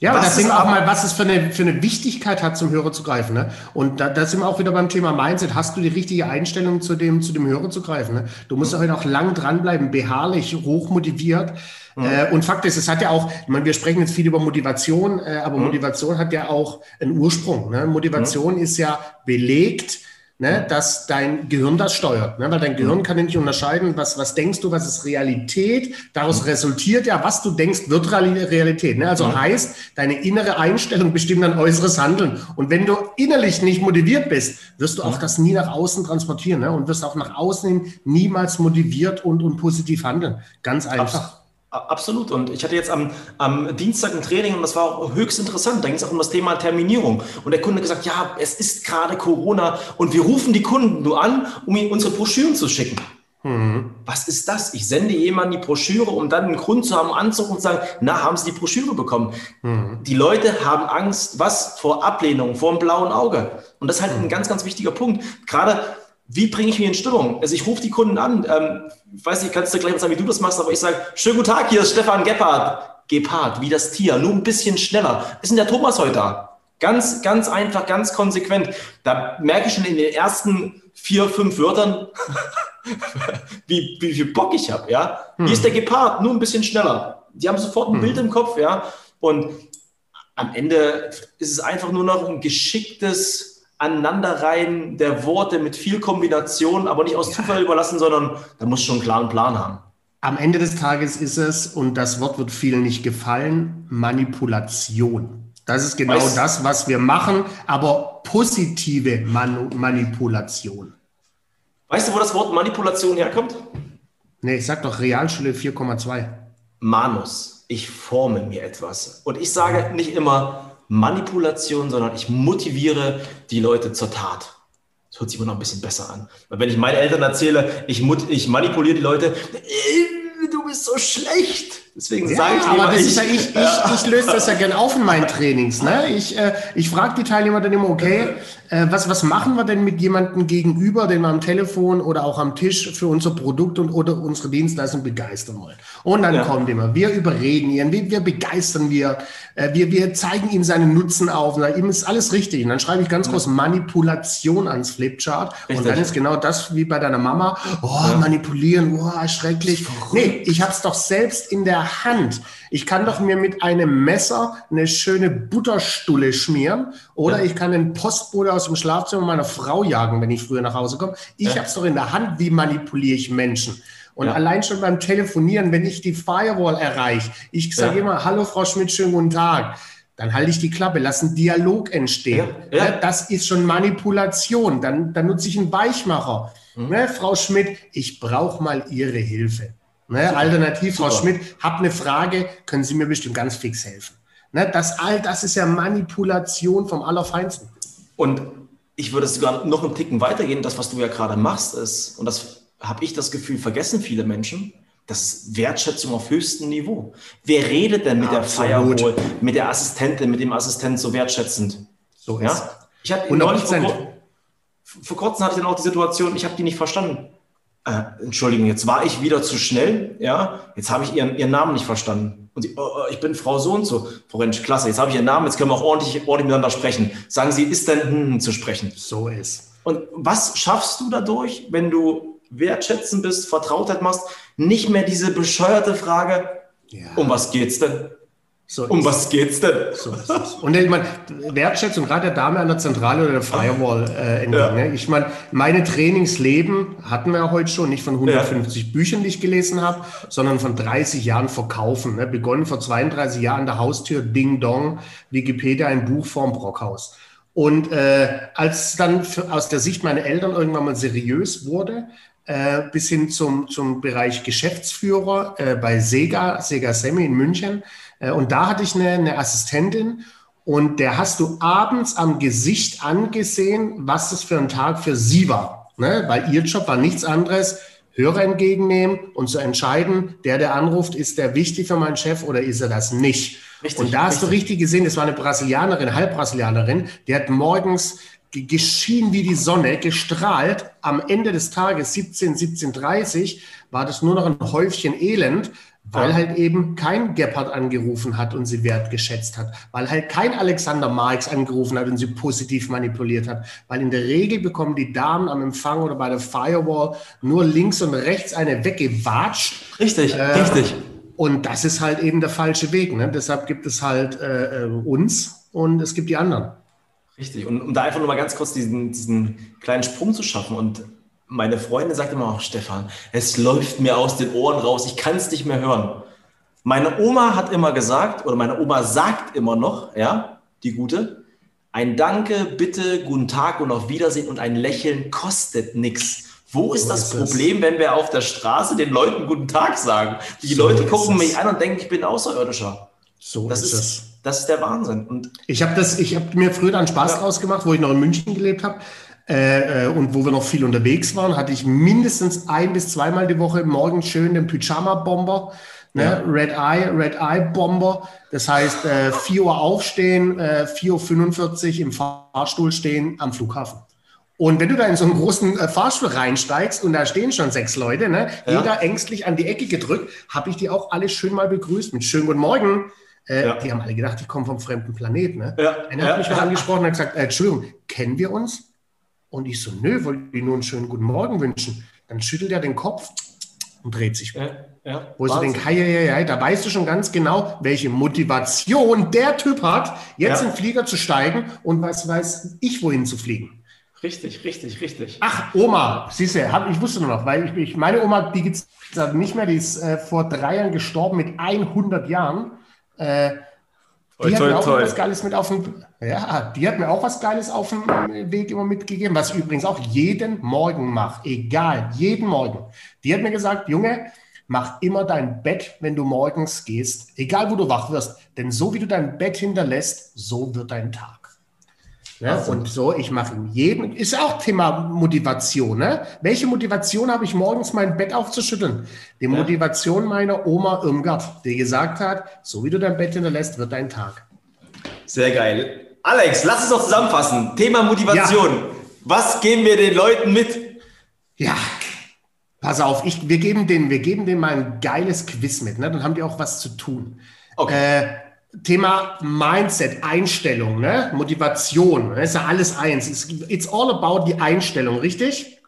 S2: Ja, was das sind auch mal, was es für eine, für eine Wichtigkeit hat, zum Hörer zu greifen. Ne? Und da, da sind wir auch wieder beim Thema Mindset. Hast du die richtige Einstellung zu dem, zu dem Hörer zu greifen? Ne? Du musst mhm. heute auch lang dranbleiben, beharrlich, hochmotiviert. Mhm. Äh, und Fakt ist, es hat ja auch, ich meine, wir sprechen jetzt viel über Motivation, äh, aber mhm. Motivation hat ja auch einen Ursprung. Ne? Motivation mhm. ist ja belegt ne, dass dein Gehirn das steuert. Ne? Weil dein Gehirn kann nicht unterscheiden, was, was denkst du, was ist Realität. Daraus resultiert ja, was du denkst, wird Realität. Ne? Also heißt, deine innere Einstellung bestimmt dein äußeres Handeln. Und wenn du innerlich nicht motiviert bist, wirst du auch das nie nach außen transportieren ne? und wirst auch nach außen hin niemals motiviert und, und positiv handeln. Ganz einfach.
S1: Absolut. Und ich hatte jetzt am, am Dienstag ein Training und das war auch höchst interessant. Da ging es auch um das Thema Terminierung. Und der Kunde hat gesagt, ja, es ist gerade Corona und wir rufen die Kunden nur an, um ihnen unsere Broschüren zu schicken. Mhm. Was ist das? Ich sende jemandem die Broschüre, um dann einen Grund zu haben, anzurufen und zu sagen, na, haben Sie die Broschüre bekommen? Mhm. Die Leute haben Angst, was? Vor Ablehnung, vor dem blauen Auge. Und das ist halt mhm. ein ganz, ganz wichtiger Punkt. Gerade wie bringe ich mich in Stimmung? Also ich rufe die Kunden an. Ähm, ich weiß nicht, kannst du gleich mal sagen, wie du das machst, aber ich sage, schönen guten Tag, hier ist Stefan Gebhardt. Gepard, wie das Tier, nur ein bisschen schneller. Ist denn der Thomas heute da? Ganz, ganz einfach, ganz konsequent. Da merke ich schon in den ersten vier, fünf Wörtern, wie, wie viel Bock ich habe, ja. Hm. Hier ist der Gepard, nur ein bisschen schneller. Die haben sofort ein hm. Bild im Kopf, ja. Und am Ende ist es einfach nur noch ein geschicktes Aneinanderreihen der Worte mit viel Kombination, aber nicht aus Zufall überlassen, sondern da muss schon einen klaren Plan haben.
S2: Am Ende des Tages ist es, und das Wort wird vielen nicht gefallen, Manipulation. Das ist genau weißt, das, was wir machen, aber positive Manu Manipulation.
S1: Weißt du, wo das Wort Manipulation herkommt?
S2: Nee, ich sag doch Realschule 4,2.
S1: Manus. Ich forme mir etwas. Und ich sage nicht immer, Manipulation, sondern ich motiviere die Leute zur Tat. Das hört sich immer noch ein bisschen besser an. Weil wenn ich meinen Eltern erzähle, ich, ich manipuliere die Leute, äh, du bist so schlecht. Deswegen ja, sage ich
S2: aber das ich, ist ja, ich, ich, ich löse das ja gerne auf in meinen Trainings. Ne? Ich, äh, ich frage die Teilnehmer dann immer, okay, äh, was, was machen wir denn mit jemandem gegenüber, den wir am Telefon oder auch am Tisch für unser Produkt und oder unsere Dienstleistung begeistern wollen? Und dann ja. kommt immer, wir überreden ihn, wir, wir begeistern wir, äh, wir, wir zeigen ihm seinen Nutzen auf. Und ihm ist alles richtig. Und dann schreibe ich ganz groß Manipulation ans Flipchart. Richtig. Und dann ist genau das wie bei deiner Mama. Oh, ja. manipulieren, oh, schrecklich. Nee, ich habe es doch selbst in der Hand. Ich kann doch mir mit einem Messer eine schöne Butterstulle schmieren oder ja. ich kann den Postbote aus dem Schlafzimmer meiner Frau jagen, wenn ich früher nach Hause komme. Ich ja. habe es doch in der Hand, wie manipuliere ich Menschen. Und ja. allein schon beim Telefonieren, wenn ich die Firewall erreiche, ich sage ja. immer, hallo Frau Schmidt, schönen guten Tag. Dann halte ich die Klappe, lass einen Dialog entstehen. Ja. Das ist schon Manipulation. Dann, dann nutze ich einen Weichmacher. Mhm. Ne, Frau Schmidt, ich brauche mal Ihre Hilfe. Ne, alternativ, Super. Frau Schmidt, hab eine Frage, können Sie mir bestimmt ganz fix helfen. Ne, das all das ist ja Manipulation vom Allerfeinsten.
S1: Und ich würde sogar noch einen Ticken weitergehen. Das, was du ja gerade machst, ist, und das habe ich das Gefühl, vergessen viele Menschen, das ist Wertschätzung auf höchstem Niveau. Wer redet denn mit Absolut. der Firewall, mit der Assistentin, mit dem Assistent so wertschätzend?
S2: So ja? ist.
S1: Ich hatte vor, vor kurzem hatte ich dann auch die Situation, ich habe die nicht verstanden äh, Entschuldigung, jetzt war ich wieder zu schnell, ja, jetzt habe ich ihren, ihren Namen nicht verstanden. Und sie, oh, oh, ich bin Frau so und so. Frau Rentsch, klasse, jetzt habe ich Ihren Namen, jetzt können wir auch ordentlich, ordentlich miteinander sprechen. Sagen Sie, ist denn hm, hm, zu sprechen?
S2: So ist.
S1: Und was schaffst du dadurch, wenn du wertschätzend bist, Vertrautheit machst, nicht mehr diese bescheuerte Frage, ja. um was geht's denn? So um was geht's denn? So
S2: und ich meine, Wertschätzung, gerade der Dame an der Zentrale oder der Firewall äh, entgegen. Ja. Ne? Ich meine, meine Trainingsleben hatten wir ja heute schon, nicht von 150 ja. Büchern, die ich gelesen habe, sondern von 30 Jahren Verkaufen. Ne? Begonnen vor 32 Jahren an der Haustür, Ding Dong, Wikipedia, ein Buch vorm Brockhaus. Und äh, als dann für, aus der Sicht meiner Eltern irgendwann mal seriös wurde, äh, bis hin zum, zum Bereich Geschäftsführer äh, bei Sega, Sega Semi in München, und da hatte ich eine, eine Assistentin und der hast du abends am Gesicht angesehen, was das für ein Tag für sie war. Ne? Weil ihr Job war nichts anderes, Hörer entgegennehmen und zu entscheiden, der, der anruft, ist der wichtig für meinen Chef oder ist er das nicht? Richtig, und da hast richtig. du richtig gesehen, das war eine Brasilianerin, Halbbrasilianerin, die hat morgens geschienen wie die Sonne, gestrahlt. Am Ende des Tages, 17, 17.30 war das nur noch ein Häufchen Elend, weil halt eben kein Gebhardt angerufen hat und sie wertgeschätzt hat, weil halt kein Alexander Marx angerufen hat und sie positiv manipuliert hat, weil in der Regel bekommen die Damen am Empfang oder bei der Firewall nur links und rechts eine weggewatscht.
S1: Richtig, äh, richtig.
S2: Und das ist halt eben der falsche Weg. Ne? Deshalb gibt es halt äh, äh uns und es gibt die anderen.
S1: Richtig. Und um da einfach nur mal ganz kurz diesen, diesen kleinen Sprung zu schaffen und meine Freundin sagt immer auch, Stefan, es läuft mir aus den Ohren raus, ich kann es nicht mehr hören. Meine Oma hat immer gesagt, oder meine Oma sagt immer noch, ja, die gute, ein Danke, bitte, guten Tag und auf Wiedersehen und ein Lächeln kostet nichts. Wo ist so das ist Problem, es. wenn wir auf der Straße den Leuten guten Tag sagen? Die so Leute gucken mich an und denken, ich bin Außerirdischer. So das ist, ist das ist der Wahnsinn. Und
S2: ich habe das, habe mir früher dann Spaß ja. draus gemacht, wo ich noch in München gelebt habe. Äh, äh, und wo wir noch viel unterwegs waren, hatte ich mindestens ein bis zweimal die Woche morgens schön den Pyjama-Bomber, ne? Ja. Red Eye, Red Eye Bomber. Das heißt, äh, 4 Uhr aufstehen, äh, 4.45 Uhr im Fahrstuhl stehen am Flughafen. Und wenn du da in so einen großen äh, Fahrstuhl reinsteigst und da stehen schon sechs Leute, ne, ja. jeder ängstlich an die Ecke gedrückt, habe ich die auch alle schön mal begrüßt mit schönen guten Morgen. Äh, ja. Die haben alle gedacht, ich komme vom fremden Planeten. Ne? Ja. Einer hat mich mal angesprochen und gesagt, äh, Entschuldigung, kennen wir uns? Und ich so, nö, wollte ich nur einen schönen guten Morgen wünschen. Dann schüttelt er den Kopf und dreht sich. Ja, ja, Wo ich so denke, hei, hei, hei, da weißt du schon ganz genau, welche Motivation der Typ hat, jetzt ja. in den Flieger zu steigen und was weiß ich, wohin zu fliegen.
S1: Richtig, richtig, richtig.
S2: Ach, Oma, siehst du, hab, ich wusste nur noch, weil ich, ich meine Oma, die gibt es nicht mehr, die ist äh, vor drei Jahren gestorben mit 100 Jahren. Äh, die hat mir auch was Geiles mit auf dem, ja, die hat mir auch was Geiles auf dem Weg immer mitgegeben, was ich übrigens auch jeden Morgen mache, egal, jeden Morgen. Die hat mir gesagt, Junge, mach immer dein Bett, wenn du morgens gehst, egal wo du wach wirst, denn so wie du dein Bett hinterlässt, so wird dein Tag. Ne? Also. Und so, ich mache in jedem, ist auch Thema Motivation. Ne? Welche Motivation habe ich morgens mein Bett aufzuschütteln? Die ja. Motivation meiner Oma Irmgard, die gesagt hat, so wie du dein Bett hinterlässt, wird dein Tag.
S1: Sehr geil. Alex, lass es doch zusammenfassen. Thema Motivation. Ja. Was geben wir den Leuten mit?
S2: Ja, pass auf, ich, wir, geben denen, wir geben denen mal ein geiles Quiz mit. Ne? Dann haben die auch was zu tun. Okay. Äh, Thema Mindset, Einstellung, ne? Motivation, das ist ja alles eins. It's, it's all about die Einstellung, richtig?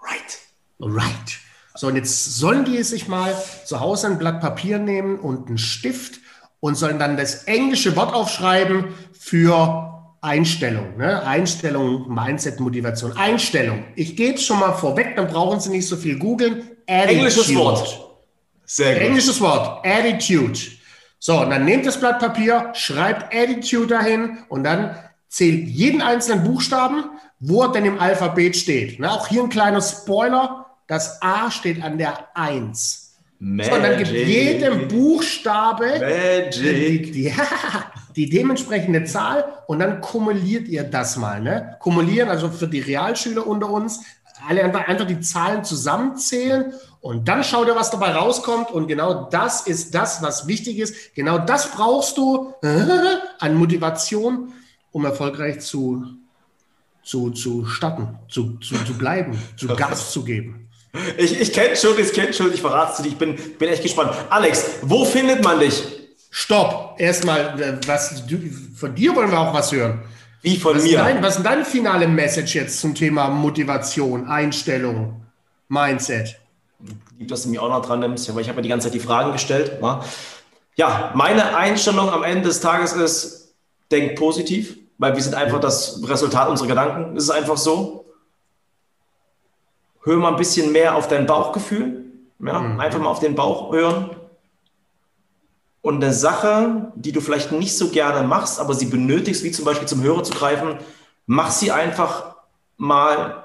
S2: Right. Right. So, und jetzt sollen die sich mal zu Hause ein Blatt Papier nehmen und einen Stift und sollen dann das englische Wort aufschreiben für Einstellung. Ne? Einstellung, Mindset, Motivation. Einstellung. Ich gebe es schon mal vorweg, dann brauchen Sie nicht so viel googeln.
S1: Englisches Wort.
S2: Sehr gut. Englisches Wort. Attitude. So, und dann nehmt das Blatt Papier, schreibt Attitude dahin und dann zählt jeden einzelnen Buchstaben, wo er denn im Alphabet steht. Na, auch hier ein kleiner Spoiler. Das A steht an der 1. Magic. So, und dann gibt jedem Buchstabe die, die, die, dementsprechende Zahl und dann kumuliert ihr das mal. Ne? Kumulieren, also für die Realschüler unter uns, alle einfach, einfach die Zahlen zusammenzählen und dann schau dir, was dabei rauskommt. Und genau das ist das, was wichtig ist. Genau das brauchst du an Motivation, um erfolgreich zu, zu, zu starten, zu, zu, zu bleiben, zu Gas zu geben.
S1: Ich, ich kenne schon, ich kenne schon, ich verrate es dir, ich bin, bin echt gespannt. Alex, wo findet man dich?
S2: Stopp, erstmal, äh, was, von dir wollen wir auch was hören.
S1: Wie von
S2: was
S1: mir?
S2: Dein, was ist deine finale Message jetzt zum Thema Motivation, Einstellung, Mindset?
S1: Lieb, dass du mich auch noch dran nimmst, weil ich habe mir die ganze Zeit die Fragen gestellt. Ja, meine Einstellung am Ende des Tages ist, denk positiv, weil wir sind einfach das Resultat unserer Gedanken. Es ist einfach so. Hör mal ein bisschen mehr auf dein Bauchgefühl. Ja, mhm. Einfach mal auf den Bauch hören. Und eine Sache, die du vielleicht nicht so gerne machst, aber sie benötigst, wie zum Beispiel zum Hörer zu greifen, mach sie einfach mal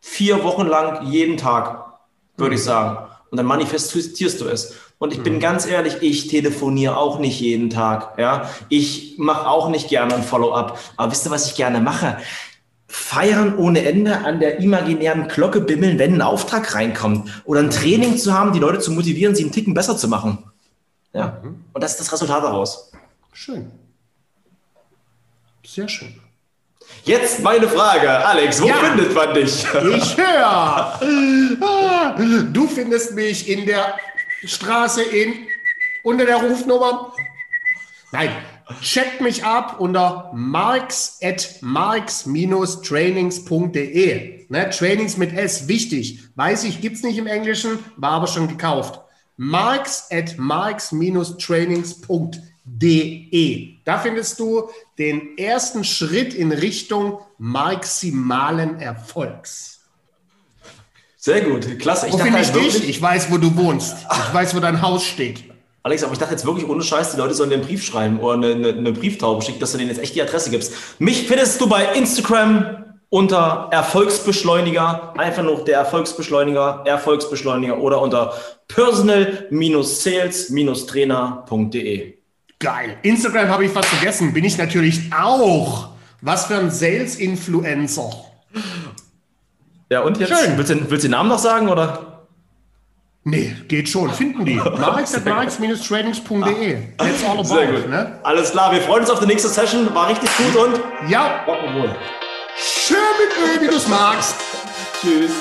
S1: vier Wochen lang jeden Tag würde ich sagen. Und dann manifestierst du es. Und ich bin mhm. ganz ehrlich, ich telefoniere auch nicht jeden Tag. Ja, ich mache auch nicht gerne ein Follow-up. Aber wisst ihr, was ich gerne mache? Feiern ohne Ende an der imaginären Glocke bimmeln, wenn ein Auftrag reinkommt. Oder ein Training zu haben, die Leute zu motivieren, sie einen Ticken besser zu machen. Ja. Mhm. Und das ist das Resultat daraus.
S2: Schön. Sehr schön.
S1: Jetzt meine Frage, Alex, wo ja, findet man dich?
S2: Ich höre. Du findest mich in der Straße in unter der Rufnummer. Nein, checkt mich ab unter marks at marks-trainings.de. Ne, Trainings mit S, wichtig. Weiß ich, gibt es nicht im Englischen, war aber schon gekauft. marks at marks-trainings.de De. Da findest du den ersten Schritt in Richtung maximalen Erfolgs.
S1: Sehr gut, klasse.
S2: Ich wo finde halt ich dich? Ich weiß, wo du wohnst. Ich weiß, wo dein Haus steht.
S1: Alex, aber ich dachte jetzt wirklich ohne Scheiß, die Leute sollen dir einen Brief schreiben oder eine, eine, eine Brieftaube schicken, dass du denen jetzt echt die Adresse gibst. Mich findest du bei Instagram unter Erfolgsbeschleuniger, einfach nur der Erfolgsbeschleuniger, Erfolgsbeschleuniger oder unter personal-sales-trainer.de.
S2: Geil. Instagram habe ich was vergessen. Bin ich natürlich auch. Was für ein Sales-Influencer.
S1: Ja, und jetzt? Schön. Willst du, willst du den Namen noch sagen, oder?
S2: Nee, geht schon. Finden die. marx-trainings.de.
S1: That's all about. Sehr gut. Ne? Alles klar, wir freuen uns auf die nächste Session. War richtig gut und
S2: ja. Schön mit Öl, wie du es magst.
S1: Tschüss.